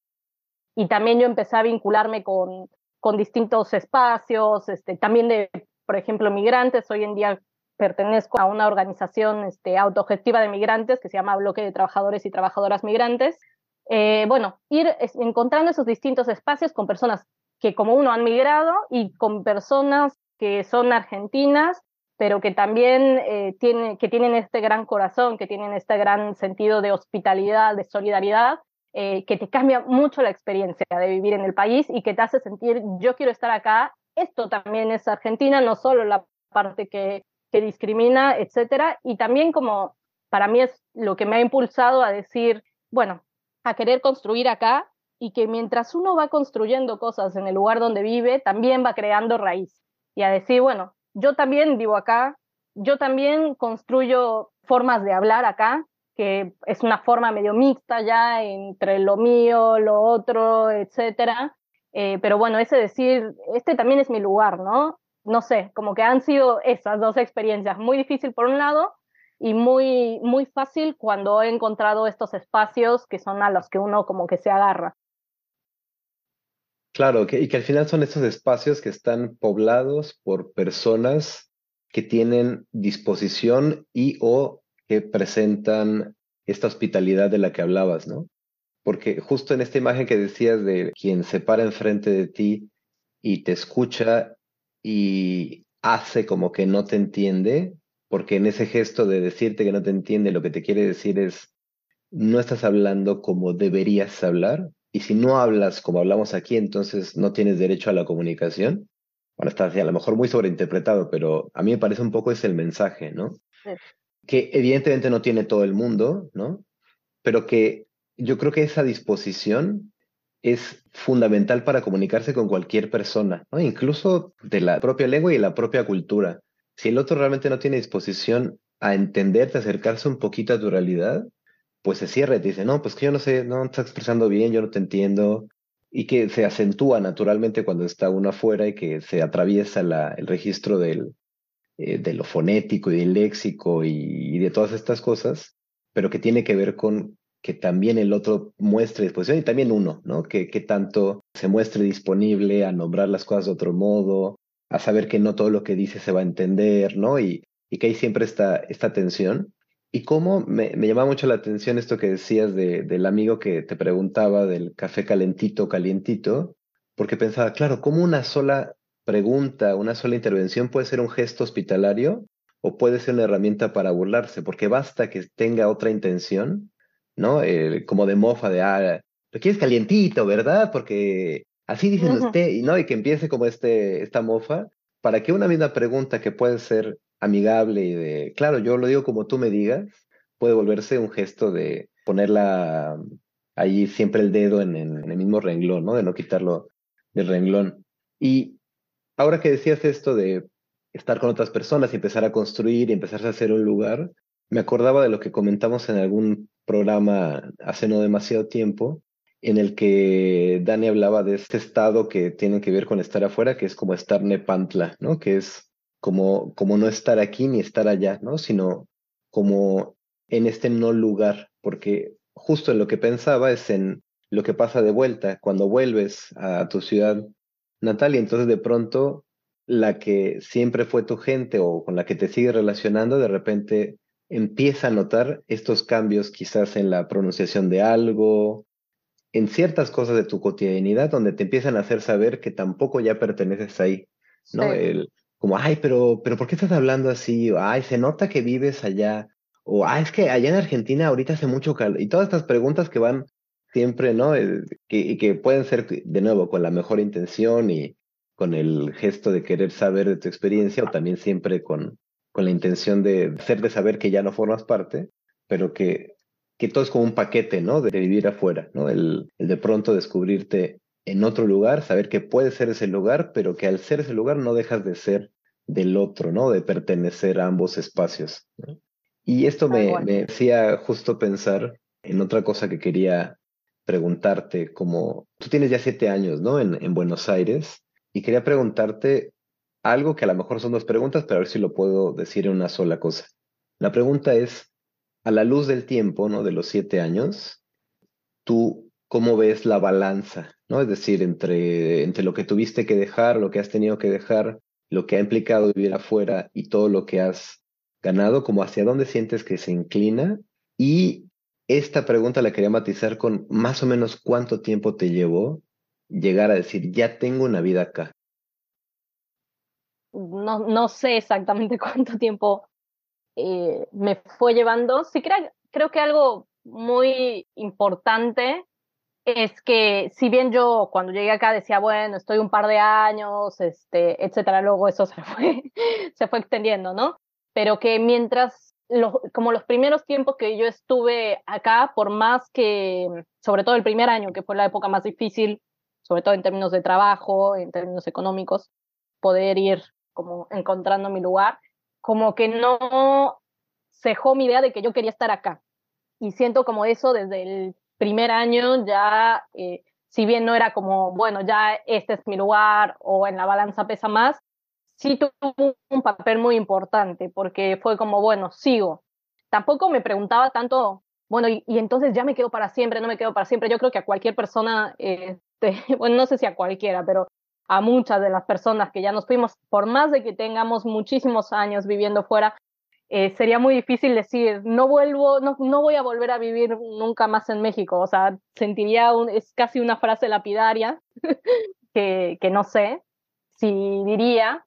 y también yo empecé a vincularme con, con distintos espacios, este, también de, por ejemplo, migrantes. Hoy en día pertenezco a una organización este, autogestiva de migrantes que se llama Bloque de Trabajadores y Trabajadoras Migrantes. Eh, bueno, ir encontrando esos distintos espacios con personas que como uno han migrado y con personas que son argentinas, pero que también eh, que tienen este gran corazón, que tienen este gran sentido de hospitalidad, de solidaridad, eh, que te cambia mucho la experiencia de vivir en el país y que te hace sentir, yo quiero estar acá, esto también es Argentina, no solo la parte que, que discrimina, etcétera, y también como para mí es lo que me ha impulsado a decir, bueno, a querer construir acá y que mientras uno va construyendo cosas en el lugar donde vive, también va creando raíz. Y a decir, bueno, yo también vivo acá, yo también construyo formas de hablar acá, que es una forma medio mixta ya entre lo mío, lo otro, etcétera. Eh, pero bueno, ese decir, este también es mi lugar, ¿no? No sé, como que han sido esas dos experiencias, muy difícil por un lado y muy, muy fácil cuando he encontrado estos espacios que son a los que uno como que se agarra. Claro, que, y que al final son estos espacios que están poblados por personas que tienen disposición y o que presentan esta hospitalidad de la que hablabas, ¿no? Porque justo en esta imagen que decías de quien se para enfrente de ti y te escucha y hace como que no te entiende, porque en ese gesto de decirte que no te entiende, lo que te quiere decir es, no estás hablando como deberías hablar, y si no hablas como hablamos aquí, entonces no tienes derecho a la comunicación. Bueno, está a lo mejor muy sobreinterpretado, pero a mí me parece un poco ese el mensaje, ¿no? Sí que evidentemente no tiene todo el mundo, ¿no? Pero que yo creo que esa disposición es fundamental para comunicarse con cualquier persona, ¿no? incluso de la propia lengua y la propia cultura. Si el otro realmente no tiene disposición a entenderte, acercarse un poquito a tu realidad, pues se cierra y te dice, no, pues que yo no sé, no estás expresando bien, yo no te entiendo, y que se acentúa naturalmente cuando está uno afuera y que se atraviesa el registro del, eh, de lo fonético y del léxico y, de todas estas cosas, pero que tiene que ver con que también el otro muestre disposición y también uno, ¿no? Que, que tanto se muestre disponible a nombrar las cosas de otro modo, a saber que no todo lo que dice se va a entender, ¿no? Y, y que hay siempre esta, esta tensión. Y cómo me, me llama mucho la atención esto que decías de, del amigo que te preguntaba del café calentito, calientito, porque pensaba, claro, ¿cómo una sola pregunta, una sola intervención puede ser un gesto hospitalario o puede ser una herramienta para burlarse? Porque basta que tenga otra intención, ¿no? Eh, como de mofa, de, ah, lo quieres calientito, ¿verdad? Porque así dicen usted, ¿no? Y que empiece como este, esta mofa, para que una misma pregunta que puede ser amigable y de, claro, yo lo digo como tú me digas, puede volverse un gesto de ponerla ahí siempre el dedo en, el mismo renglón, ¿no? De no quitarlo del renglón. Y ahora que decías esto de estar con otras personas y empezar a construir y empezar a hacer un lugar, me acordaba de lo que comentamos en algún programa hace no demasiado tiempo, en el que Dani hablaba de este estado que tiene que ver con estar afuera, que es como estar nepantla, ¿no? Que es como, como no estar aquí ni estar allá, ¿no? Sino como en este no lugar, porque justo en lo que pensaba es en lo que pasa de vuelta, cuando vuelves a tu ciudad natal y entonces de pronto la que siempre fue tu gente o con la que te sigues relacionando, de repente empieza a notar estos cambios quizás en la pronunciación de algo, en ciertas cosas de tu cotidianidad, donde te empiezan a hacer saber que tampoco ya perteneces ahí, ¿no? El, como, ay, pero, pero ¿por qué estás hablando así? ay, se nota que vives allá. O, ay, es que allá en Argentina ahorita hace mucho calor. Y todas estas preguntas que van siempre, ¿no? Eh, que, y que pueden ser, de nuevo, con la mejor intención y con el gesto de querer saber de tu experiencia o también siempre con, con la intención de hacerte saber que ya no formas parte, pero que, que todo es como un paquete, ¿no? De, vivir afuera, ¿no? El, el de pronto descubrirte en otro lugar, saber que puede ser ese lugar, pero que al ser ese lugar no dejas de ser del otro, ¿no? De pertenecer a ambos espacios. Y esto me, me hacía justo pensar en otra cosa que quería preguntarte, como tú tienes ya siete años, ¿no? En, en Buenos Aires, y quería preguntarte algo que a lo mejor son dos preguntas, pero a ver si lo puedo decir en una sola cosa. La pregunta es, a la luz del tiempo, ¿no? De los siete años, ¿tú cómo ves la balanza, ¿no? Es decir, entre, entre lo que tuviste que dejar, lo que has tenido que dejar, lo que ha implicado vivir afuera y todo lo que has ganado, como hacia dónde sientes que se inclina. Y esta pregunta la quería matizar con más o menos cuánto tiempo te llevó llegar a decir, ya tengo una vida acá. No, no sé exactamente [laughs] cuánto tiempo eh, me fue llevando. Sí, creo, creo que algo muy importante es que si bien yo cuando llegué acá decía, bueno, estoy un par de años, este, etcétera, luego eso [laughs] se fue, se fue extendiendo, ¿no? Pero que mientras, como los primeros tiempos que yo estuve acá, por más que, sobre todo el primer año, que fue la época más difícil, sobre todo en términos de trabajo, en términos económicos, poder ir como encontrando mi lugar, como que no cejó mi idea de que yo quería estar acá. Y siento como eso desde el primer año ya, eh, si bien no era como, bueno, ya este es mi lugar o en la balanza pesa más, sí tuvo un papel muy importante porque fue como, bueno, sigo. Tampoco me preguntaba tanto, bueno, y, entonces ya me quedo para siempre, no me quedo para siempre. Yo creo que a cualquier persona, este, [laughs] bueno, no sé si a cualquiera, pero a muchas de las personas que ya nos fuimos, por más de que tengamos muchísimos años viviendo fuera, eh, sería muy difícil decir, no vuelvo, no, no, voy a volver a vivir nunca más en México. O sea, sentiría, un, es casi una frase lapidaria [laughs] que, que no sé si diría.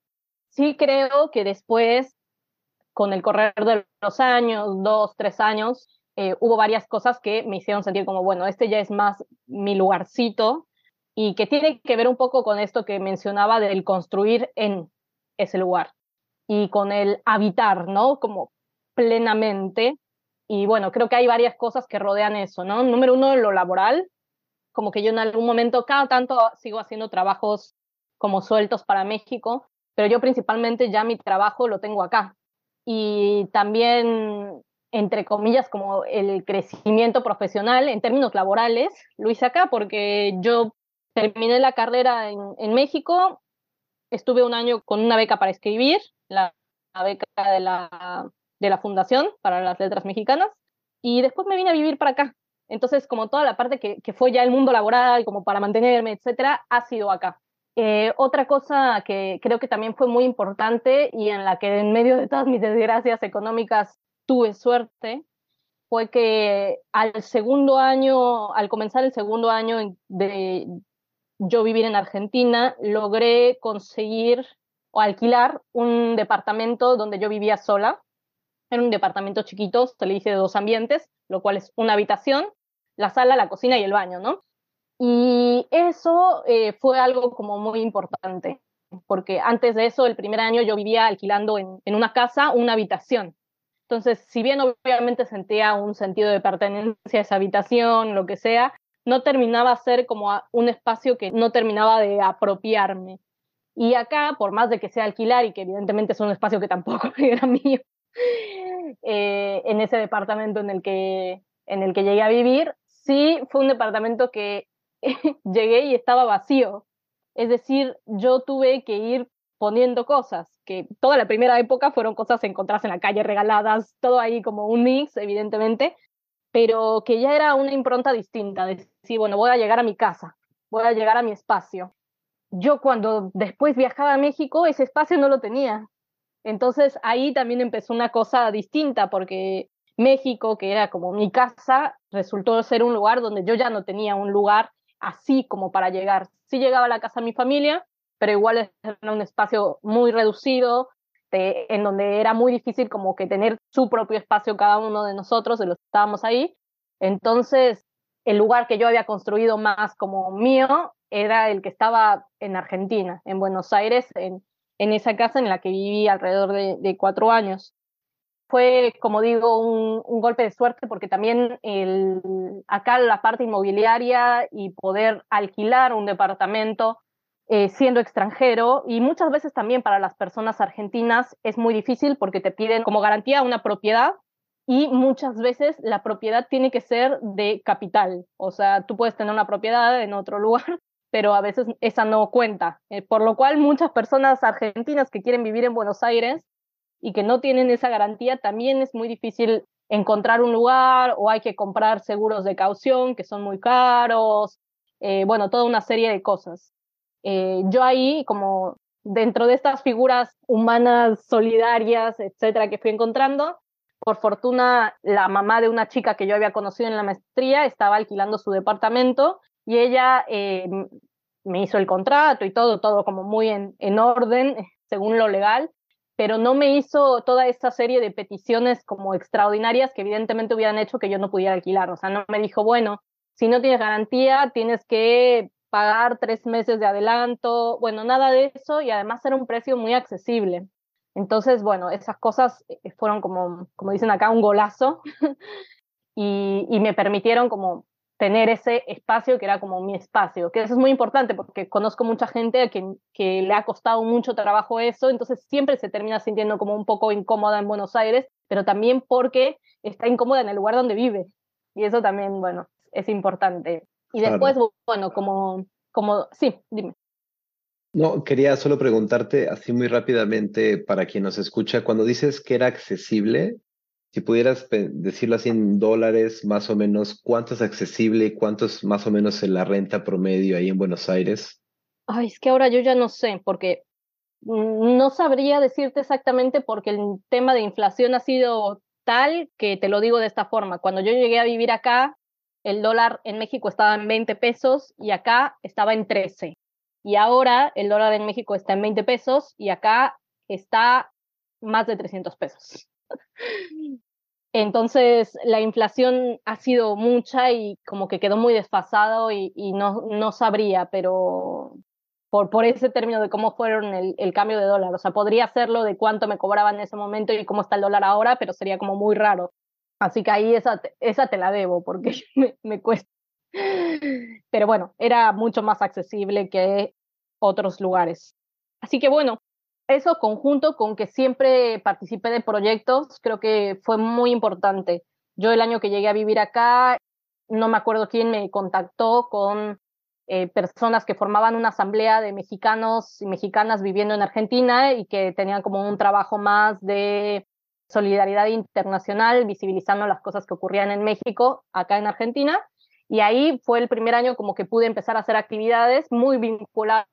Sí creo que después, con el correr de los años, dos, tres años, eh, hubo varias cosas que me hicieron sentir como, bueno, este ya es más mi lugarcito y que tiene que ver un poco con esto que mencionaba del construir en ese lugar y con el habitar, ¿no? Como plenamente. Y bueno, creo que hay varias cosas que rodean eso, ¿no? Número uno, lo laboral, como que yo en algún momento, cada tanto sigo haciendo trabajos como sueltos para México, pero yo principalmente ya mi trabajo lo tengo acá. Y también, entre comillas, como el crecimiento profesional en términos laborales, lo hice acá porque yo terminé la carrera en, México, estuve un año con una beca para escribir, la, beca de la, de la Fundación para las Letras Mexicanas, y después me vine a vivir para acá. Entonces, como toda la parte que, que fue ya el mundo laboral, como para mantenerme, etcétera, ha sido acá. Eh, otra cosa que creo que también fue muy importante y en la que en medio de todas mis desgracias económicas tuve suerte fue que al segundo año, al comenzar el segundo año de yo vivir en Argentina, logré conseguir o alquilar un departamento donde yo vivía sola. Era un departamento chiquito, se le dice de dos ambientes, lo cual es una habitación, la sala, la cocina y el baño, ¿no? Y eso eh, fue algo como muy importante, porque antes de eso, el primer año yo vivía alquilando en, en una casa una habitación. Entonces, si bien obviamente sentía un sentido de pertenencia a esa habitación, lo que sea, no terminaba ser como un espacio que no terminaba de apropiarme. Y acá, por más de que sea alquilar y que evidentemente es un espacio que tampoco [laughs] era mío, eh, en ese departamento en el, que, en el que llegué a vivir, sí fue un departamento que [laughs] llegué y estaba vacío. Es decir, yo tuve que ir poniendo cosas, que toda la primera época fueron cosas encontradas en la calle, regaladas, todo ahí como un mix, evidentemente, pero que ya era una impronta distinta, de decir, bueno, voy a llegar a mi casa, voy a llegar a mi espacio. Yo cuando después viajaba a México, ese espacio no lo tenía. Entonces ahí también empezó una cosa distinta, porque México, que era como mi casa, resultó ser un lugar donde yo ya no tenía un lugar así como para llegar. Sí llegaba a la casa de mi familia, pero igual era un espacio muy reducido, en donde era muy difícil como que tener su propio espacio cada uno de nosotros, de los que estábamos ahí. Entonces, el lugar que yo había construido más como mío era el que estaba en Argentina, en Buenos Aires, en, en esa casa en la que viví alrededor de, cuatro años. Fue, como digo, un, golpe de suerte porque también el, acá la parte inmobiliaria y poder alquilar un departamento eh, siendo extranjero y muchas veces también para las personas argentinas es muy difícil porque te piden como garantía una propiedad y muchas veces la propiedad tiene que ser de capital. O sea, tú puedes tener una propiedad en otro lugar, [laughs] pero a veces esa no cuenta. Eh, por lo cual muchas personas argentinas que quieren vivir en Buenos Aires y que no tienen esa garantía, también es muy difícil encontrar un lugar o hay que comprar seguros de caución que son muy caros. Eh, bueno, toda una serie de cosas. Eh, yo ahí, como dentro de estas figuras humanas solidarias, etcétera, que fui encontrando, por fortuna la mamá de una chica que yo había conocido en la maestría estaba alquilando su departamento y ella eh, me hizo el contrato y todo, todo como muy en, en orden, según lo legal, pero no me hizo toda esta serie de peticiones como extraordinarias que evidentemente hubieran hecho que yo no pudiera alquilar. O sea, no me dijo, bueno, si no tienes garantía, tienes que pagar tres meses de adelanto, bueno, nada de eso y además era un precio muy accesible. Entonces, bueno, esas cosas eh, fueron como, como dicen acá, un golazo [laughs] y, y, me permitieron como tener ese espacio que era como mi espacio, que eso es muy importante porque conozco mucha gente que, que le ha costado mucho trabajo eso, entonces siempre se termina sintiendo como un poco incómoda en Buenos Aires, pero también porque está incómoda en el lugar donde vive. Y eso también, bueno, es importante. Y después, bueno, como, como, sí, dime. No, quería solo preguntarte así muy rápidamente para quien nos escucha, cuando dices que era accesible, si pudieras decirlo así en dólares, más o menos, ¿cuánto es accesible y cuánto es más o menos en la renta promedio ahí en Buenos Aires? Ay, es que ahora yo ya no sé, porque no sabría decirte exactamente porque el tema de inflación ha sido tal que te lo digo de esta forma. Cuando yo llegué a vivir acá, el dólar en México estaba en 20 pesos y acá estaba en 13. Y ahora el dólar en México está en 20 pesos y acá está más de 300 pesos. Entonces la inflación ha sido mucha y como que quedó muy desfasado y, no, no sabría, pero por, por ese término de cómo fueron el, el, cambio de dólar. O sea, podría hacerlo de cuánto me cobraban en ese momento y cómo está el dólar ahora, pero sería como muy raro. Así que ahí esa, esa te la debo porque [laughs] me, me cuesta. Pero bueno, era mucho más accesible que otros lugares. Así que bueno, eso conjunto con que siempre participé de proyectos, creo que fue muy importante. Yo el año que llegué a vivir acá, no me acuerdo quién me contactó con eh, personas que formaban una asamblea de mexicanos y mexicanas viviendo en Argentina y que tenían como un trabajo más de solidaridad internacional, visibilizando las cosas que ocurrían en México, acá en Argentina. Y ahí fue el primer año como que pude empezar a hacer actividades muy vinculadas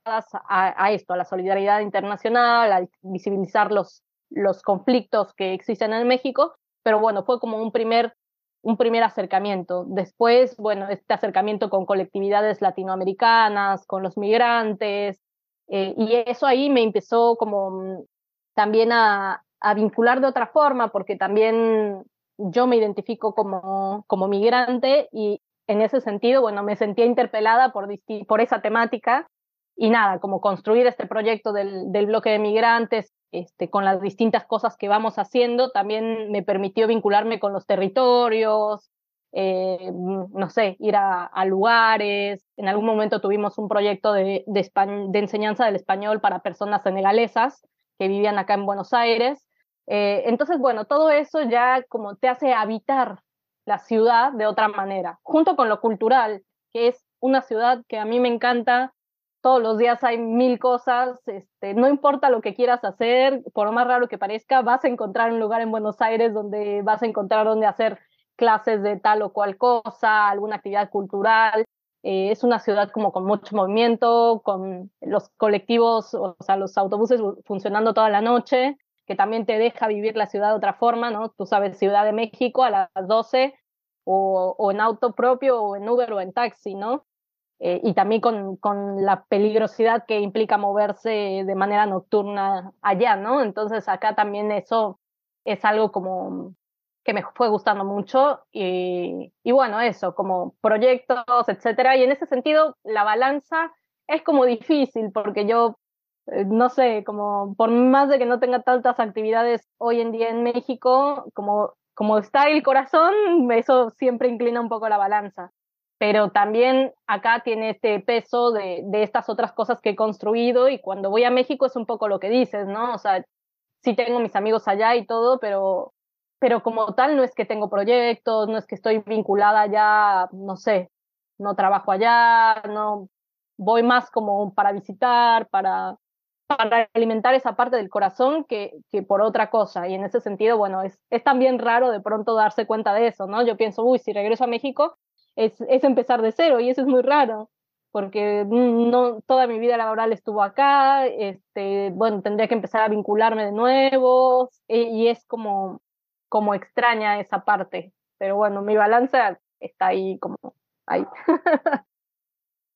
a, esto, a la solidaridad internacional, a visibilizar los, los conflictos que existen en México. Pero bueno, fue como un primer, un primer acercamiento. Después, bueno, este acercamiento con colectividades latinoamericanas, con los migrantes. Eh, y eso ahí me empezó como también a, a vincular de otra forma, porque también yo me identifico como, como migrante y, en ese sentido, bueno, me sentía interpelada por, por esa temática y nada, como construir este proyecto del, del bloque de migrantes este, con las distintas cosas que vamos haciendo, también me permitió vincularme con los territorios, eh, no sé, ir a, lugares. En algún momento tuvimos un proyecto de, de, enseñanza del español para personas senegalesas que vivían acá en Buenos Aires. Eh, entonces, bueno, todo eso ya como te hace habitar la ciudad de otra manera, junto con lo cultural, que es una ciudad que a mí me encanta. Todos los días hay mil cosas, este, no importa lo que quieras hacer, por más raro que parezca, vas a encontrar un lugar en Buenos Aires donde vas a encontrar donde hacer clases de tal o cual cosa, alguna actividad cultural. Eh, es una ciudad como con mucho movimiento, con los colectivos, o sea, los autobuses funcionando toda la noche que también te deja vivir la ciudad de otra forma, ¿no? Tú sabes, Ciudad de México a las 12 o, en auto propio o en Uber o en taxi, ¿no? Eh, y también con, con, la peligrosidad que implica moverse de manera nocturna allá, ¿no? Entonces acá también eso es algo como que me fue gustando mucho y, y bueno, eso, como proyectos, etcétera. Y en ese sentido, la balanza es como difícil porque yo no sé, como por más de que no tenga tantas actividades hoy en día en México, como, como está el corazón, eso siempre inclina un poco la balanza. Pero también acá tiene este peso de, de estas otras cosas que he construido y cuando voy a México es un poco lo que dices, ¿no? O sea, sí tengo mis amigos allá y todo, pero, pero como tal no es que tengo proyectos, no es que estoy vinculada ya, no sé, no trabajo allá, no voy más como para visitar, para, para alimentar esa parte del corazón que, que, por otra cosa. Y en ese sentido, bueno, es, es también raro de pronto darse cuenta de eso, ¿no? Yo pienso, uy, si regreso a México es, es empezar de cero y eso es muy raro porque no toda mi vida laboral estuvo acá, este, bueno, tendría que empezar a vincularme de nuevo y, es como, como extraña esa parte, pero bueno, mi balanza está ahí como ahí. [laughs]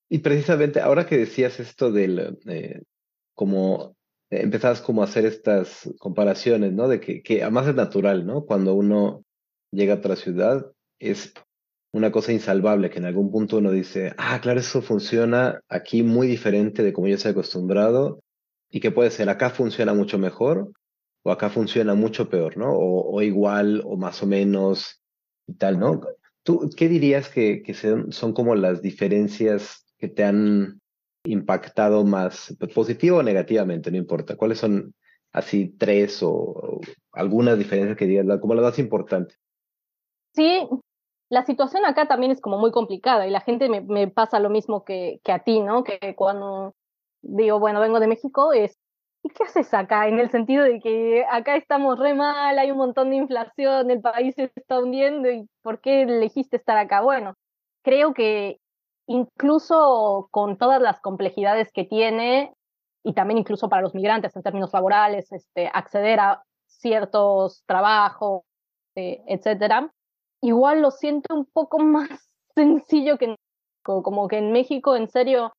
y precisamente ahora que decías esto del, eh, como empezabas como a hacer estas comparaciones, ¿no? De que, que además es natural, ¿no? Cuando uno llega a otra ciudad, es una cosa insalvable que en algún punto uno dice, ah, claro, eso funciona aquí muy diferente de como yo estoy acostumbrado y que puede ser acá funciona mucho mejor o acá funciona mucho peor, ¿no? O, igual o más o menos y tal, ¿no? ¿Tú qué dirías que, que son, son como las diferencias que te han impactado más, positivo o negativamente, no importa? ¿Cuáles son así tres o, algunas diferencias que digas, como las más importantes? Sí, la situación acá también es como muy complicada y la gente me, me pasa lo mismo que, que, a ti, ¿no? Que cuando digo, bueno, vengo de México, es, ¿y qué haces acá? En el sentido de que acá estamos re mal, hay un montón de inflación, el país se está hundiendo y ¿por qué elegiste estar acá? Bueno, creo que incluso con todas las complejidades que tiene y también incluso para los migrantes en términos laborales, este, acceder a ciertos trabajos, eh, etcétera, igual lo siento un poco [laughs] más sencillo que como que en México, en serio,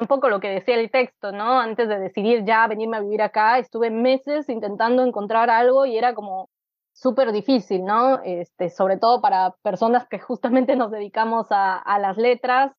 un poco lo que decía el texto, ¿no? Antes de decidir ya venirme a vivir acá, estuve meses intentando encontrar algo y era como súper difícil, ¿no? Este, sobre todo para personas que justamente nos dedicamos a las letras,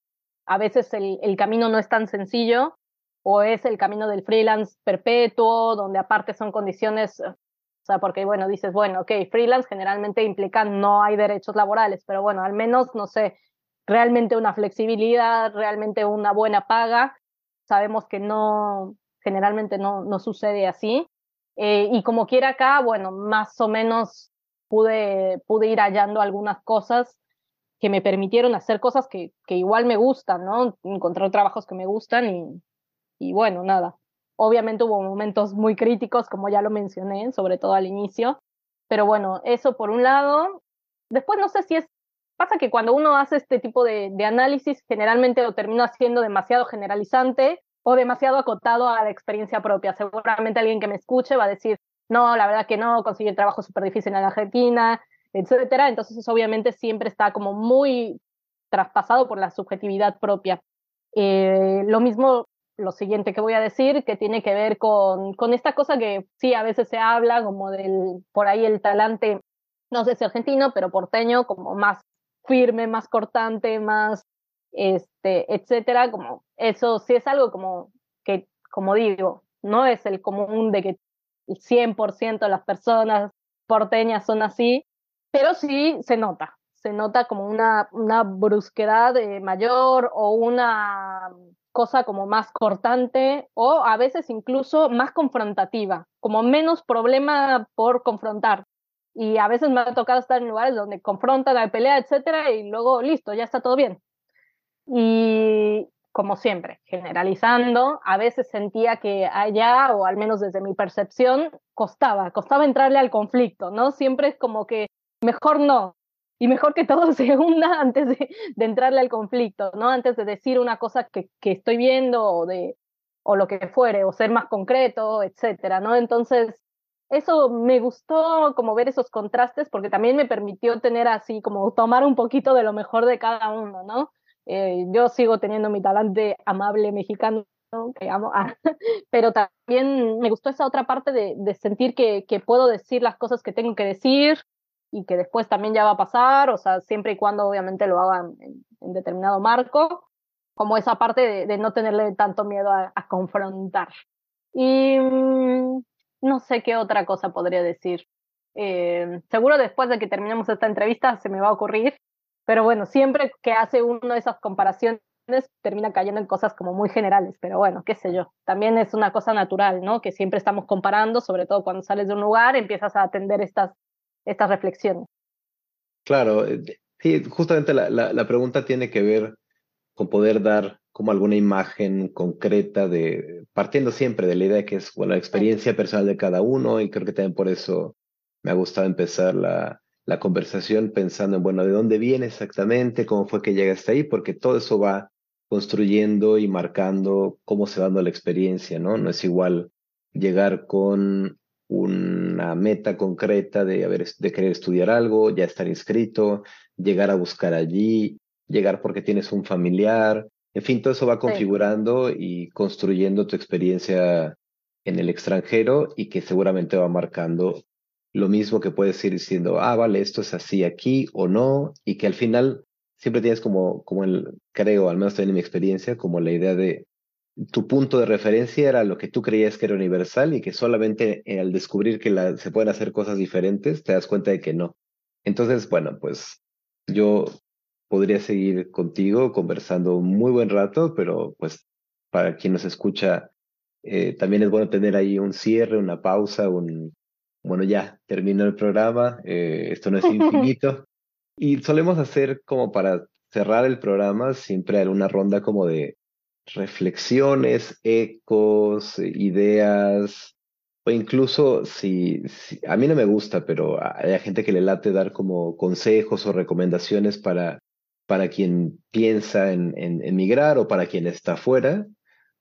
a veces el, camino no es tan sencillo o es el camino del freelance perpetuo, donde aparte son condiciones, o sea, porque bueno, dices, bueno, ok, freelance generalmente implica no hay derechos laborales, pero bueno, al menos, no sé, realmente una flexibilidad, realmente una buena paga. Sabemos que no, generalmente no, no sucede así. Eh, y como quiera acá, bueno, más o menos pude, pude ir hallando algunas cosas que me permitieron hacer cosas que, que igual me gustan, ¿no? Encontrar trabajos que me gustan y, y bueno, nada. Obviamente hubo momentos muy críticos, como ya lo mencioné, sobre todo al inicio. Pero bueno, eso por un lado. Después no sé si es Pasa que cuando uno hace este tipo de, análisis, generalmente lo termina haciendo demasiado generalizante o demasiado acotado a la experiencia propia. Seguramente alguien que me escuche va a decir, no, la verdad que no, conseguir trabajo súper difícil en Argentina, etcétera. Entonces, eso obviamente siempre está como muy traspasado por la subjetividad propia. Eh, lo mismo, lo siguiente que voy a decir, que tiene que ver con, con esta cosa que sí, a veces se habla como del, por ahí el talante, no sé si argentino, pero porteño, como más firme, más cortante, más, este, etcétera, como eso sí es algo como que, como digo, no es el común de que el 100% de las personas porteñas son así, pero sí se nota, se nota como una, una brusquedad eh, mayor o una cosa como más cortante o a veces incluso más confrontativa, como menos problema por confrontar, y a veces me ha tocado estar en lugares donde confrontan, hay pelea, etcétera, y luego listo, ya está todo bien. Y como siempre, generalizando, a veces sentía que allá, o al menos desde mi percepción, costaba, costaba entrarle al conflicto, ¿no? Siempre es como que mejor no, y mejor que todo [laughs] se hunda antes de, de, entrarle al conflicto, ¿no? Antes de decir una cosa que, que estoy viendo o de o lo que fuere, o ser más concreto, etcétera, ¿no? Entonces, eso me gustó como ver esos contrastes porque también me permitió tener así como tomar un poquito de lo mejor de cada uno, ¿no? Eh, yo sigo teniendo mi talante amable mexicano que amo, ah, [laughs] pero también me gustó esa otra parte de, de sentir que, que, puedo decir las cosas que tengo que decir y que después también ya va a pasar, o sea, siempre y cuando obviamente lo hagan en, en determinado marco, como esa parte de, de no tenerle tanto miedo a, a confrontar. Y mm, no sé qué otra cosa podría decir. Eh, seguro después de que terminemos esta entrevista se me va a ocurrir, pero bueno, siempre que hace uno esas comparaciones termina cayendo en cosas como muy generales, pero bueno, qué sé yo, también es una cosa natural, ¿no? Que siempre estamos comparando, sobre todo cuando sales de un lugar, empiezas a atender estas, estas reflexiones. Claro, eh, sí, justamente la, la, la pregunta tiene que ver con poder dar como alguna imagen concreta de, partiendo siempre de la idea que es bueno, la experiencia personal de cada uno y creo que también por eso me ha gustado empezar la, la conversación pensando en, bueno, ¿de dónde viene exactamente? ¿Cómo fue que llegaste ahí? Porque todo eso va construyendo y marcando cómo se va dando la experiencia, ¿no? No es igual llegar con una meta concreta de, haber, de querer estudiar algo, ya estar inscrito, llegar a buscar allí, llegar porque tienes un familiar, en fin, todo eso va configurando y construyendo tu experiencia en el extranjero y que seguramente va marcando lo mismo que puedes ir diciendo, ah, vale, esto es así aquí o no, y que al final siempre tienes como, como el, creo, al menos también en mi experiencia, como la idea de tu punto de referencia era lo que tú creías que era universal y que solamente al descubrir que la, se pueden hacer cosas diferentes te das cuenta de que no. Entonces, bueno, pues yo podría seguir contigo conversando un muy buen rato, pero pues para quien nos escucha, eh, también es bueno tener ahí un cierre, una pausa, un, bueno, ya terminó el programa, eh, esto no es [laughs] infinito. y solemos hacer como para cerrar el programa siempre una ronda como de reflexiones, ecos, ideas, o incluso si, a mí no me gusta, pero hay gente que le late dar como consejos o recomendaciones para para quien piensa en, en emigrar o para quien está fuera,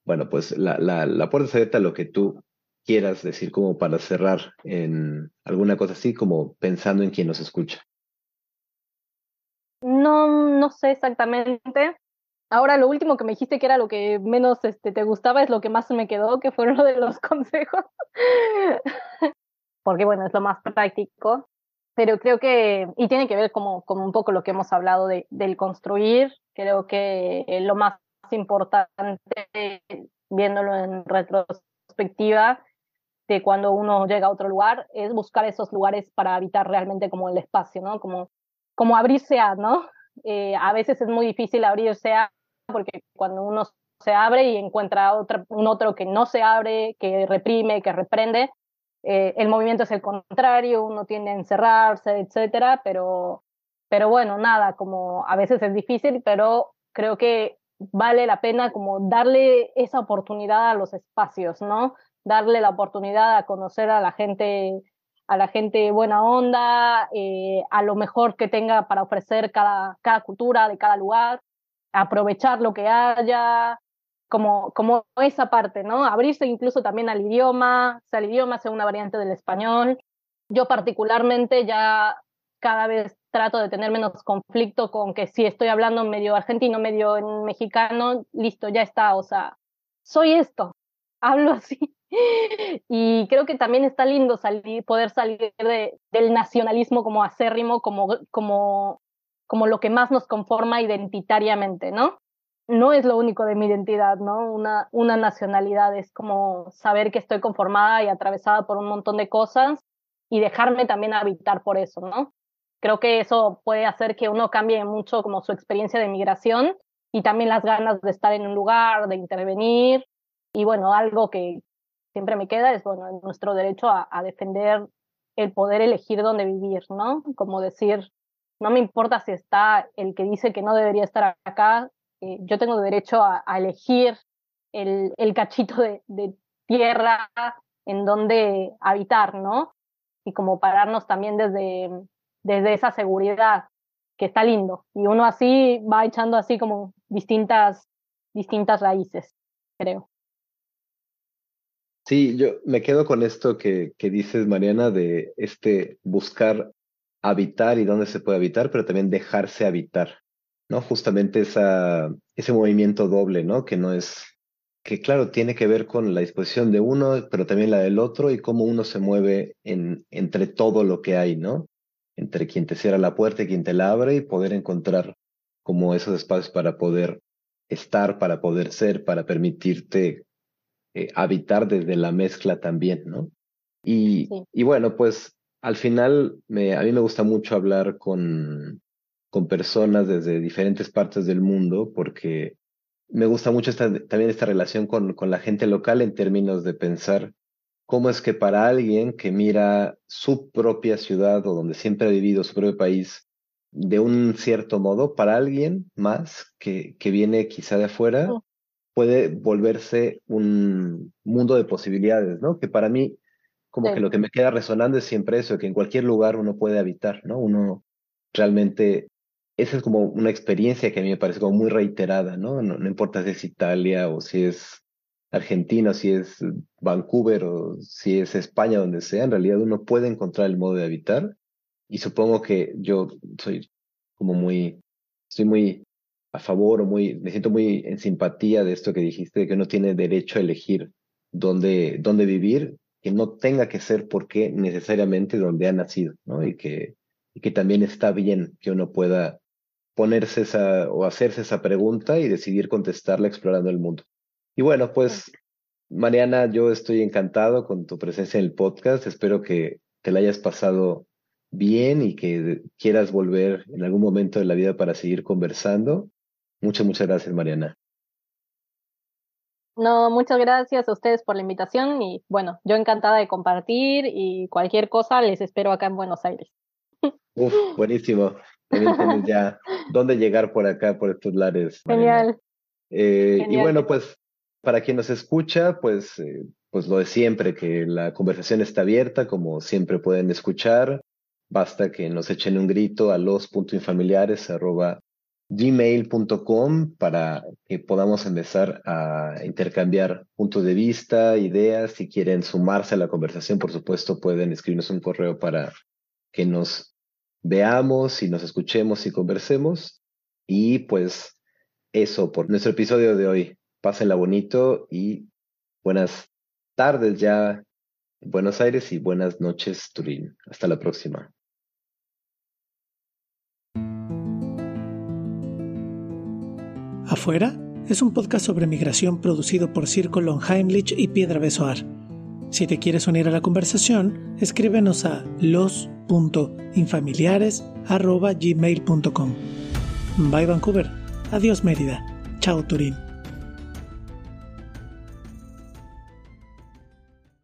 bueno, pues la, la, la puerta se abierta a lo que tú quieras decir como para cerrar en alguna cosa así, como pensando en quien nos escucha. No, no sé exactamente. Ahora lo último que me dijiste que era lo que menos este, te gustaba es lo que más me quedó, que fueron [laughs] lo de los consejos. Porque bueno, es lo más práctico pero creo que, y tiene que ver como, un poco lo que hemos hablado de, del construir, creo que lo más importante, viéndolo en retrospectiva, de cuando uno llega a otro lugar, es buscar esos lugares para habitar realmente como el espacio, ¿no? Como, como abrirse a, ¿no? Eh, a veces es muy difícil abrirse a, porque cuando uno se abre y encuentra otra, un otro que no se abre, que reprime, que reprende, eh, el movimiento es el contrario, uno tiende a encerrarse, etcétera, pero, pero bueno, nada, como a veces es difícil, pero creo que vale la pena como darle esa oportunidad a los espacios, ¿no? Darle la oportunidad a conocer a la gente, a la gente buena onda, eh, a lo mejor que tenga para ofrecer cada, cada cultura de cada lugar, aprovechar lo que haya, como, como esa parte, ¿no? Abrirse incluso también al idioma, sea el idioma sea una variante del español. Yo particularmente ya cada vez trato de tener menos conflicto con que si estoy hablando medio argentino, medio en mexicano, listo, ya está, o sea, soy esto, [laughs] hablo así. Y creo que también está lindo salir, poder salir de, del nacionalismo como acérrimo, como, como, como lo que más nos conforma identitariamente, ¿no? No es lo único de mi identidad, ¿no? Una, una nacionalidad es como saber que estoy conformada y atravesada por un montón de cosas y dejarme también habitar por eso, ¿no? Creo que eso puede hacer que uno cambie mucho como su experiencia de migración y también las ganas de estar en un lugar, de intervenir. Y bueno, algo que siempre me queda es, bueno, nuestro derecho a, defender el poder elegir dónde vivir, ¿no? Como decir, no me importa si está el que dice que no debería estar acá, eh, yo tengo derecho a, elegir el, el cachito de, de, tierra en donde habitar, ¿no? Y como pararnos también desde, desde esa seguridad, que está lindo. Y uno así va echando así como distintas, distintas raíces, creo. Sí, yo me quedo con esto que, que dices, Mariana, de este buscar habitar y dónde se puede habitar, pero también dejarse habitar, ¿no? Justamente esa, ese movimiento doble, ¿no? Que no es, que claro, tiene que ver con la disposición de uno, pero también la del otro y cómo uno se mueve en, entre todo lo que hay, ¿no? entre quien te cierra la puerta y quien te la abre y poder encontrar como esos espacios para poder estar, para poder ser, para permitirte eh, habitar desde la mezcla también, ¿no? Y, y bueno, pues al final me, a mí me gusta mucho hablar con, con personas desde diferentes partes del mundo porque me gusta mucho esta, también esta relación con, con la gente local en términos de pensar cómo es que para alguien que mira su propia ciudad o donde siempre ha vivido su propio país de un cierto modo, para alguien más que, que viene quizá de afuera, oh. puede volverse un mundo de posibilidades, ¿no? Que para mí, como que lo que me queda resonando es siempre eso, que en cualquier lugar uno puede habitar, ¿no? Uno realmente, esa es como una experiencia que a mí me parece como muy reiterada, ¿no? No, no importa si es Italia o si es Argentina, si es Vancouver o si es España, donde sea, en realidad uno puede encontrar el modo de habitar. Y supongo que yo soy como muy, estoy muy a favor o muy, me siento muy en simpatía de esto que dijiste, de que uno tiene derecho a elegir dónde, dónde vivir, que no tenga que ser porque necesariamente donde ha nacido, ¿no? Y que, y que también está bien que uno pueda ponerse esa o hacerse esa pregunta y decidir contestarla explorando el mundo. Y bueno, pues Mariana, yo estoy encantado con tu presencia en el podcast. Espero que te la hayas pasado bien y que quieras volver en algún momento de la vida para seguir conversando. Muchas, muchas gracias, Mariana. No, muchas gracias a ustedes por la invitación y bueno, yo encantada de compartir y cualquier cosa les espero acá en Buenos Aires. Uf, buenísimo. También ya [laughs] dónde llegar por acá, por estos lares. Genial. Eh, y bueno, pues para quien nos escucha, pues, eh, pues lo de siempre, que la conversación está abierta, como siempre pueden escuchar. Basta que nos echen un grito a los.infamiliares.gmail.com para que podamos empezar a intercambiar puntos de vista, ideas. Si quieren sumarse a la conversación, por supuesto, pueden escribirnos un correo para que nos veamos y nos escuchemos y conversemos. Y pues eso por nuestro episodio de hoy. Pásenla bonito y buenas tardes ya en Buenos Aires y buenas noches Turín. Hasta la próxima. Afuera es un podcast sobre migración producido por Circo Heimlich y Piedra Besoar. Si te quieres unir a la conversación, escríbenos a los.infamiliares.gmail.com. Bye Vancouver. Adiós Mérida. Chao Turín.